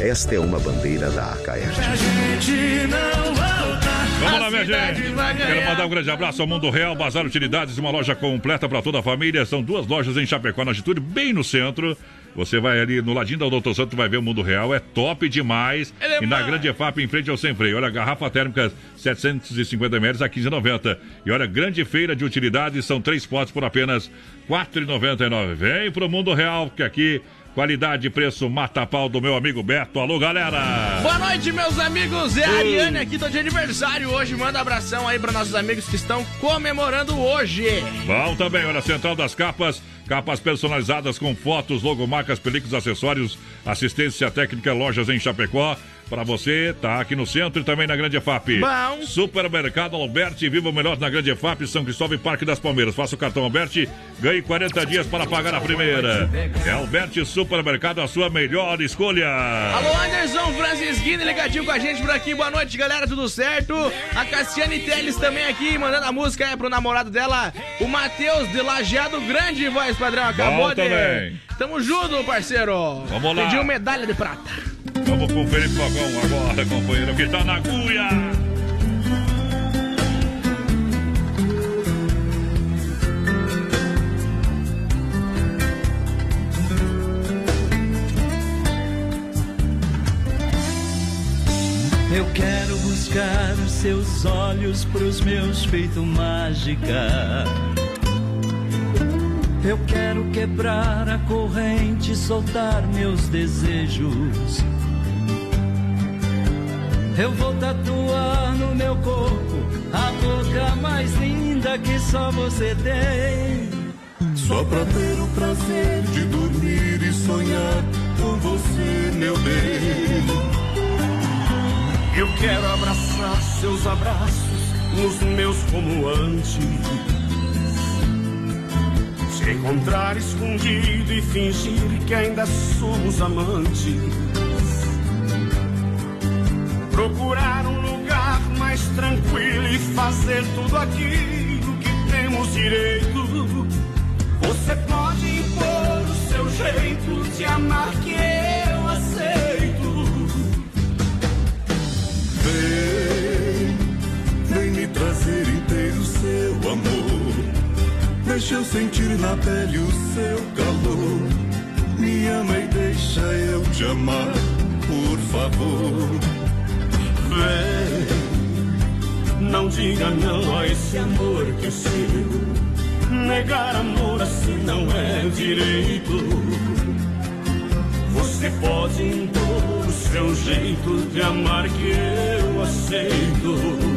Esta é uma bandeira da ACAERT. gente não volta. Vamos lá, minha gente. Quero mandar um grande abraço ao Mundo Real, Bazar Utilidades, uma loja completa para toda a família. São duas lojas em Chapecó, na Atitude, bem no centro. Você vai ali no ladinho da Doutor Santo, vai ver o mundo real. É top demais. é e na Grande EFAP, em frente ao Sem Freio. Olha, garrafa térmica 750 ml a 15,90. E olha, grande feira de utilidades, são três potes por apenas R$ 4,99. Vem pro mundo real, que aqui Qualidade e preço mata-pau do meu amigo Beto. Alô, galera! Boa noite, meus amigos. É a Ariane aqui, tô de aniversário hoje. Manda abração aí para nossos amigos que estão comemorando hoje. Bom também, olha, Central das Capas. Capas personalizadas com fotos, logomarcas, películas, acessórios, assistência técnica, lojas em Chapecó. Para você, tá aqui no centro e também na Grande EFAP. Bom. Supermercado Alberti, viva o melhor na Grande EFAP, São Cristóvão e Parque das Palmeiras. Faça o cartão Alberti, ganhe 40 dias para pagar a primeira. É Alberti Supermercado, a sua melhor escolha. Alô, Anderson Francisquini, ligadinho com a gente por aqui. Boa noite, galera, tudo certo? A Cassiane Teles também aqui, mandando a música é pro namorado dela, o Matheus de Lajeado Grande, voz padrão. Acabou Bom de. também. Tamo junto, parceiro. Vamos lá. Pediu medalha de prata. Vamos conferir o fogão agora, companheiro, que tá na cuia. Eu quero buscar os seus olhos pros meus feito mágica. Eu quero quebrar a corrente, soltar meus desejos. Eu vou tatuar no meu corpo a boca mais linda que só você tem. Só pra ter o prazer de dormir e sonhar com você, meu bem. Eu quero abraçar seus abraços nos meus como antes. Se encontrar escondido e fingir que ainda somos amantes. Procurar um lugar mais tranquilo e fazer tudo aquilo que temos direito. Você pode impor o seu jeito de amar que eu aceito. Vem, vem me trazer inteiro seu amor. Deixa eu sentir na pele o seu calor. Me ama e deixa eu te amar, por favor. Vem, não diga não a esse amor que é seu. Negar amor assim não é direito. Você pode impor o seu jeito de amar que eu aceito.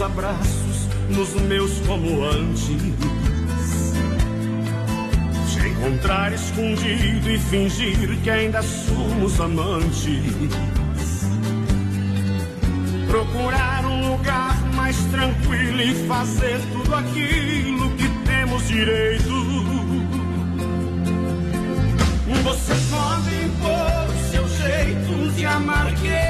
Abraços nos meus como antes. Te encontrar escondido e fingir que ainda somos amantes. Procurar um lugar mais tranquilo e fazer tudo aquilo que temos direito. Você pode impor o seu jeito de amar que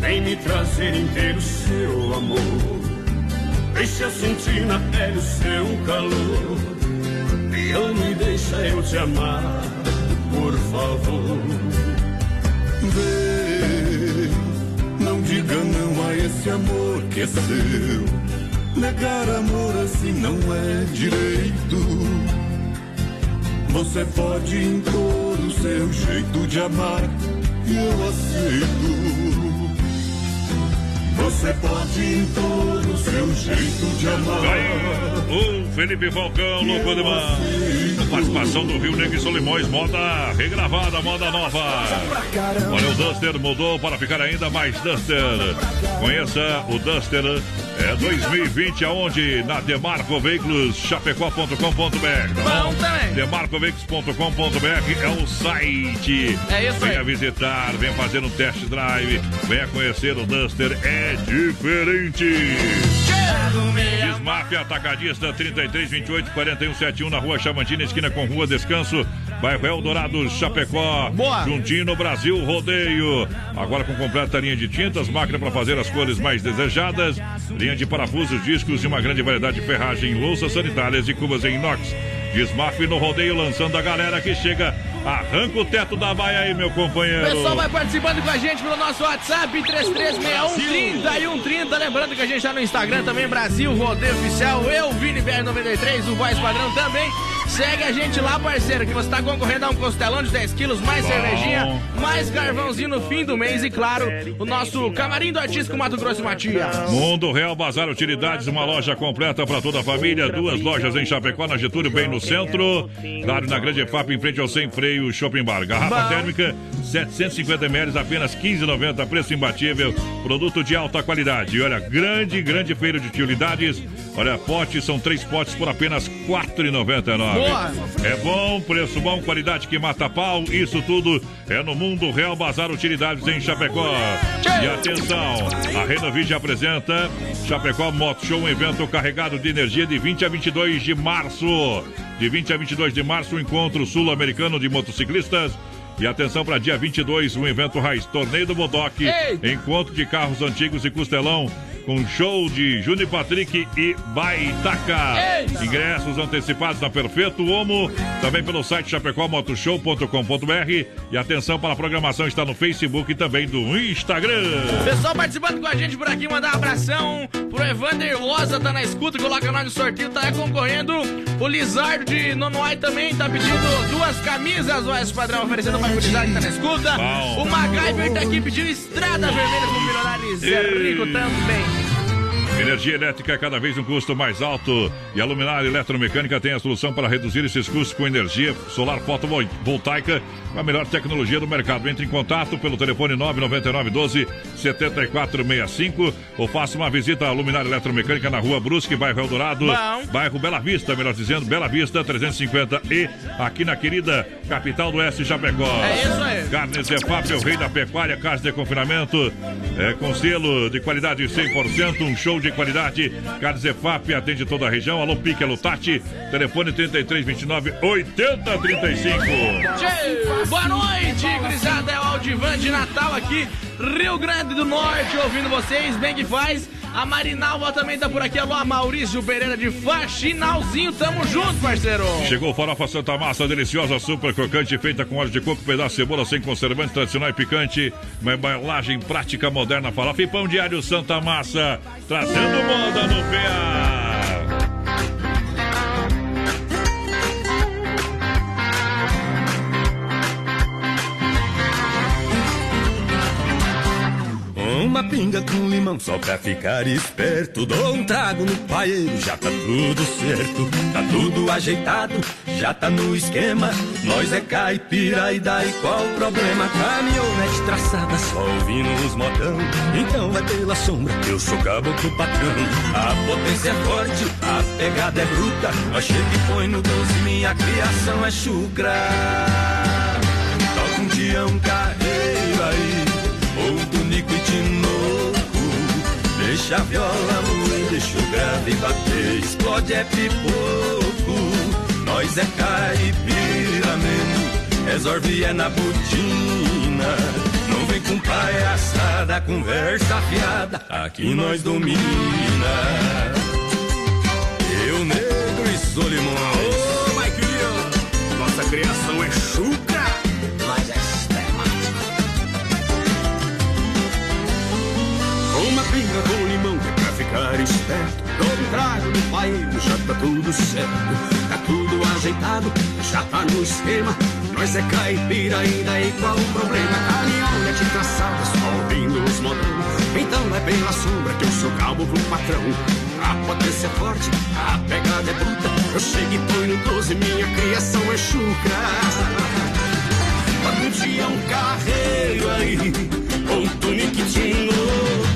Vem, me trazer inteiro seu amor. Deixa eu sentir na pele o seu calor. Me ama e deixa eu te amar, por favor. Vem, não diga não a esse amor que é seu. Negar amor assim não é direito. Você pode impor o seu jeito de amar e eu aceito. Você pode impor o seu jeito de amar. o Felipe Falcão, louco demais. Com participação do Rio Negro e Solimões, moda regravada, moda nova. Olha, o Duster mudou para ficar ainda mais Duster. Conheça o Duster é 2020 aonde? Na Demarco Veículos, chapecó.com.br. Bom também. Demarcoveículos.com.br é o site. É isso Venha aí. visitar, venha fazer um test drive, venha conhecer o Duster, é diferente. Desmafia Atacadista 33 28 41 71 na rua Chamantina, esquina com rua Descanso, bairro Eldorado, Chapecó. Boa. Juntinho no Brasil Rodeio. Agora com completa linha de tintas, máquina para fazer as cores mais desejadas, linha de parafusos, discos e uma grande variedade de ferragem, louças sanitárias e cubas em inox. Desmaf no rodeio, lançando a galera que chega. Arranca o teto da baia aí, meu O companheiro. pessoal vai participando com a gente pelo nosso WhatsApp 336130 e 130. Lembrando que a gente tá no Instagram também, Brasil Rodeio Oficial. Eu, Vini BR93, o Voz Padrão também. Segue a gente lá, parceiro, que você tá concorrendo a um costelão de 10 quilos, mais cervejinha, mais carvãozinho no fim do mês e, claro, o nosso camarim do artístico Mato Grosso e Matias. Mundo Real Bazar Utilidades, uma loja completa para toda a família. Duas lojas em Chapecó, na Getúlio, bem no centro. Claro, na Grande FAP, em frente ao Sem Freio Shopping Bar. Garrafa térmica, 750 ml, apenas 15,90. Preço imbatível. Produto de alta qualidade. E olha, grande, grande feira de utilidades. Olha, potes, são três potes por apenas R$ 4,99. É bom, preço bom, qualidade que mata pau. Isso tudo é no Mundo Real Bazar Utilidades em Chapecó. E atenção, a Renovide apresenta Chapecó Moto Show, um evento carregado de energia de 20 a 22 de março. De 20 a 22 de março, o encontro sul-americano de motociclistas. E atenção para dia 22, um evento raiz, Torneio do Bodoc, encontro de carros antigos e costelão, com show de Júnior Patrick e Baitaca. Eita. Ingressos antecipados na Perfeito Homo, também pelo site chapecómotoshow.com.br. E atenção para a programação está no Facebook e também do Instagram. Pessoal participando com a gente por aqui, mandar um abração pro Evander Rosa, tá na escuta, coloca nós no sorteio, tá concorrendo. O Lizardo de Nonoai também tá pedindo duas camisas, o S Padrão oferecendo pra Lizardo que tá na escuta. Bom. O MacGyver tá aqui pedindo Estrada Vermelha com o Milionário Zé. Rico também. Energia elétrica é cada vez um custo mais alto e a Luminar Eletromecânica tem a solução para reduzir esses custos com energia solar fotovoltaica com a melhor tecnologia do mercado. Entre em contato pelo telefone 999 12 7465 ou faça uma visita à Luminar Eletromecânica na rua Brusque, bairro Eldorado, Bom. bairro Bela Vista, melhor dizendo, Bela Vista 350 e aqui na querida capital do Oeste Chapecó. É isso aí. Carnes Efap, o rei da pecuária, casa de confinamento, é, com selo de qualidade 100%, um show de qualidade. Carnes Efap atende toda a região. Alô, Pique, alô, Tati. Telefone 3329 8035. Tchê, Boa noite, gurizada. É o Aldivan de Natal aqui, Rio Grande do Norte, ouvindo vocês, bem que faz. A Marinalva também tá por aqui. Alô, Maurício Pereira de Faxinalzinho. Tamo junto, parceiro. Chegou farofa Santa Massa, deliciosa, super crocante, feita com óleo de coco, pedaço de cebola sem conservante, tradicional e picante. Uma embalagem prática, moderna, farofa e pão diário Santa Massa, trazendo moda no PA. Limão só pra ficar esperto. Dou um trago no paeiro, já tá tudo certo. Tá tudo ajeitado, já tá no esquema. Nós é caipira e daí qual problema? Caminhonete traçada, só ouvindo os modão. Então vai pela sombra, eu sou caboclo patrão. A potência é forte, a pegada é bruta. Nós chega e põe no 12, minha criação é chucra. Toca um Tião Carreiro aí, ou um Tunico e Tinoco. Deixa a viola moer, deixa o grave bater, explode é pipoco. Nós é caipira mesmo, resolve é na botina. Não vem com palhaçada, conversa fiada, aqui nós domina. Eu, negro e Solimões. Mike, nossa criação é chucra. Pinga com limão é pra ficar esperto. Dou um trago no paeiro, já tá tudo certo. Tá tudo ajeitado, já tá no esquema. Nós é caipira ainda e qual o problema? Caminhonete traçada, só ouvindo os modão. Então é pela sombra que eu sou calmo pro patrão. A potência é forte, a pegada é bruta. Eu chego e põe no 12, minha criação é chucra. Um dia um carreiro aí, com um tuniquitinho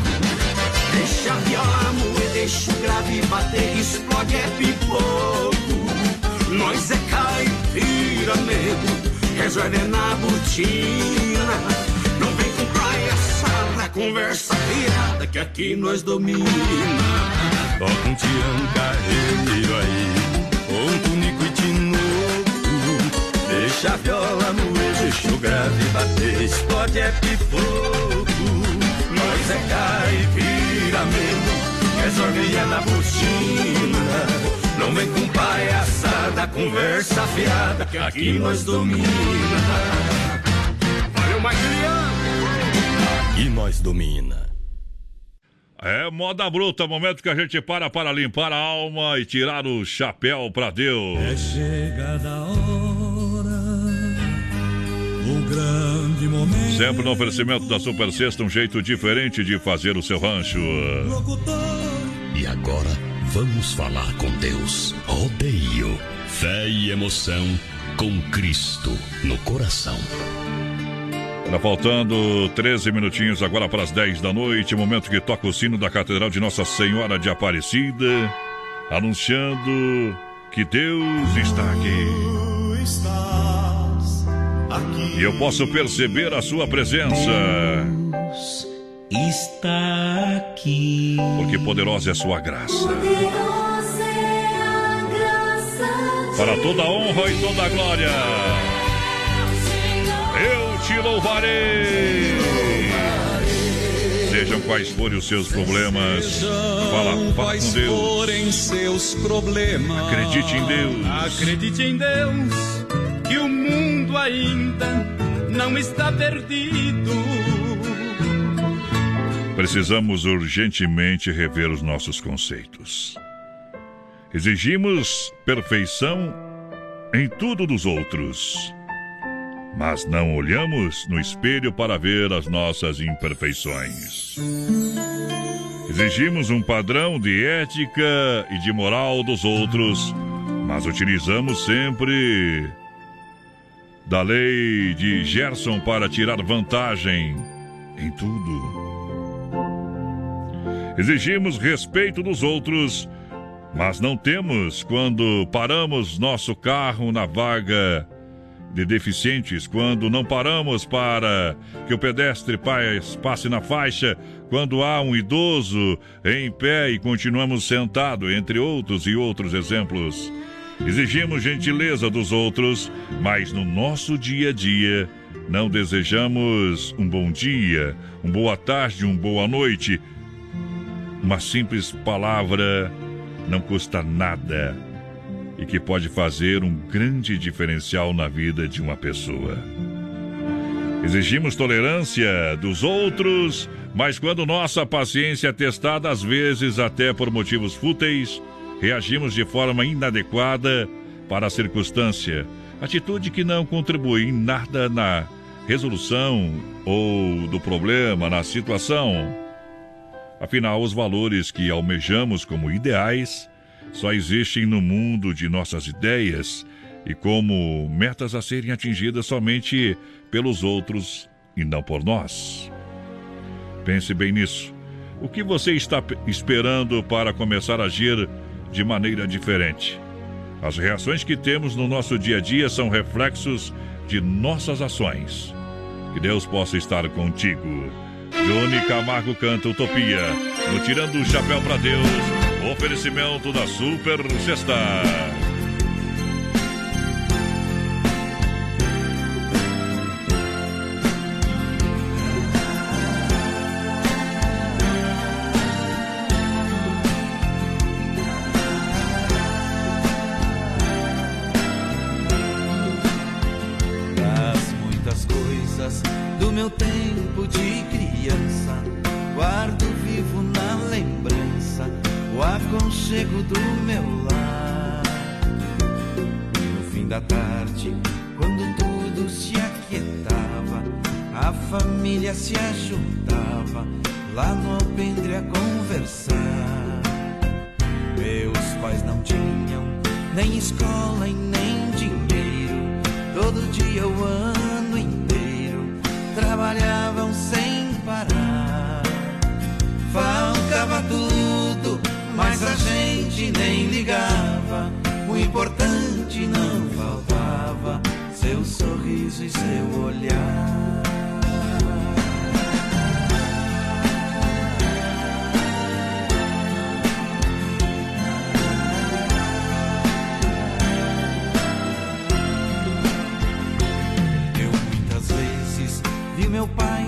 Deixa a viola moer, deixa o grave bater, explode é pipoco. Nós é caipira mesmo, resolve na botina. Não vem com palhaçada, conversa fiada, que aqui nós domina. Toca um tirão carreiro aí, um tunico e de novo. Deixa a viola moer, deixa o grave bater, explode é pipoco. Nós é caipira mesmo, resolve é na botina. Não vem com palhaçada, conversa fiada, que aqui nós domina. Valeu, Maguiliano! Aqui nós domina. É moda bruta, momento que a gente para para limpar a alma e tirar o chapéu pra Deus. É chegada a hora, o grande. Sempre no oferecimento da Super Sexta, um jeito diferente de fazer o seu rancho. E agora vamos falar com Deus. Rodeio, fé e emoção com Cristo no coração. Tá faltando 13 minutinhos agora para as 10 da noite, momento que toca o sino da Catedral de Nossa Senhora de Aparecida, anunciando que Deus está aqui. E eu posso perceber a sua presença, Está aqui. porque poderosa é a sua graça. Para toda a honra e toda a glória, eu te louvarei. Sejam quais forem os seus problemas, fala, fala com Deus. forem seus problemas. Acredite em Deus. Acredite em Deus que o mundo ainda não está perdido. Precisamos urgentemente rever os nossos conceitos. Exigimos perfeição em tudo dos outros, mas não olhamos no espelho para ver as nossas imperfeições. Exigimos um padrão de ética e de moral dos outros, mas utilizamos sempre da lei de Gerson para tirar vantagem em tudo. Exigimos respeito dos outros, mas não temos quando paramos nosso carro na vaga de deficientes, quando não paramos para que o pedestre passe na faixa, quando há um idoso em pé e continuamos sentado, entre outros e outros exemplos. Exigimos gentileza dos outros, mas no nosso dia a dia não desejamos um bom dia, uma boa tarde, uma boa noite. Uma simples palavra não custa nada e que pode fazer um grande diferencial na vida de uma pessoa. Exigimos tolerância dos outros, mas quando nossa paciência é testada, às vezes até por motivos fúteis, reagimos de forma inadequada para a circunstância, atitude que não contribui em nada na resolução ou do problema, na situação. Afinal, os valores que almejamos como ideais só existem no mundo de nossas ideias e como metas a serem atingidas somente pelos outros e não por nós. Pense bem nisso. O que você está pe- esperando para começar a agir de maneira diferente? As reações que temos no nosso dia a dia são reflexos de nossas ações. Que Deus possa estar contigo. Johnny Camargo canta Utopia, no Tirando o Chapéu para Deus, oferecimento da Super.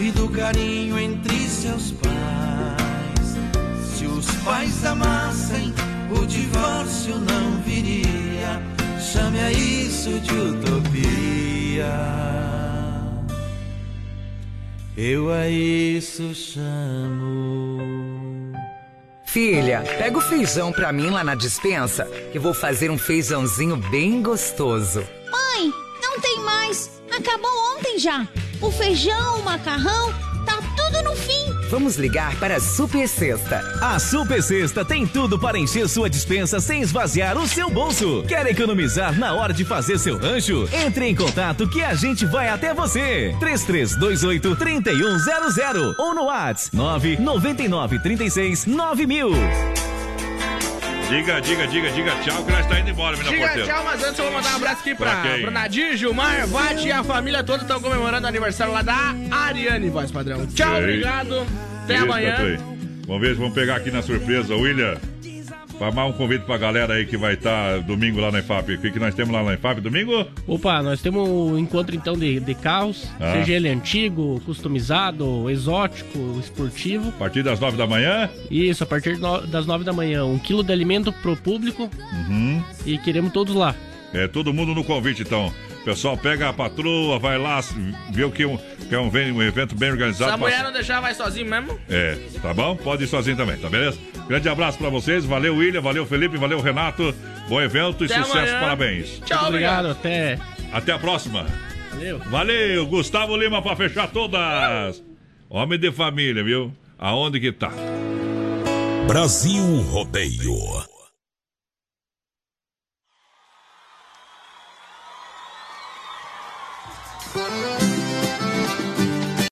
e do carinho entre seus pais. Se os pais amassem, o divórcio não viria. Chame a isso de utopia. Eu a isso chamo. Filha, pega o feijão pra mim lá na dispensa, que vou fazer um feijãozinho bem gostoso. Mãe, não tem mais. Acabou ontem já. O feijão, o macarrão, tá tudo no fim. Vamos ligar para a Super Sexta. A Super Sexta tem tudo para encher sua dispensa sem esvaziar o seu bolso. Quer economizar na hora de fazer seu rancho? Entre em contato que a gente vai até você. 3328 3100 ou no WhatsApp 999 36 9000. Diga, diga, diga, diga tchau que nós tá indo embora, menina Diga porteira. tchau, mas antes eu vou mandar um abraço aqui pra, Pra Nadir, Gilmar, Vati e a família toda estão comemorando o aniversário lá da Ariane, voz padrão. Tchau, obrigado. Até Isso, amanhã. Vamos ver, vamos pegar aqui na surpresa, William. Mais um convite pra galera aí que vai estar domingo lá na EFAP. O que, que nós temos lá na EFAP domingo? Opa, nós temos um encontro então de, de carros, Ah. seja ele antigo, customizado, exótico, esportivo. A partir das nove da manhã. Isso, a partir das nove da manhã. Um quilo de alimento pro público Uhum. e queremos todos lá. É, todo mundo no convite, então. Pessoal, pega a patroa, vai lá, vê o que, é um- que é um, um evento bem Se organizado. a mulher passa- não deixar, vai sozinho mesmo. É, tá bom? Pode ir sozinho também, tá beleza? Grande abraço pra vocês. Valeu, William. Valeu, Felipe. Valeu, Renato. Bom evento e Até sucesso. amanhã. Parabéns. Tchau, obrigado. Até. Até a próxima. Valeu. Valeu, Gustavo Lima pra fechar todas. Homem de família, viu? Aonde que tá? Brasil Rodeio.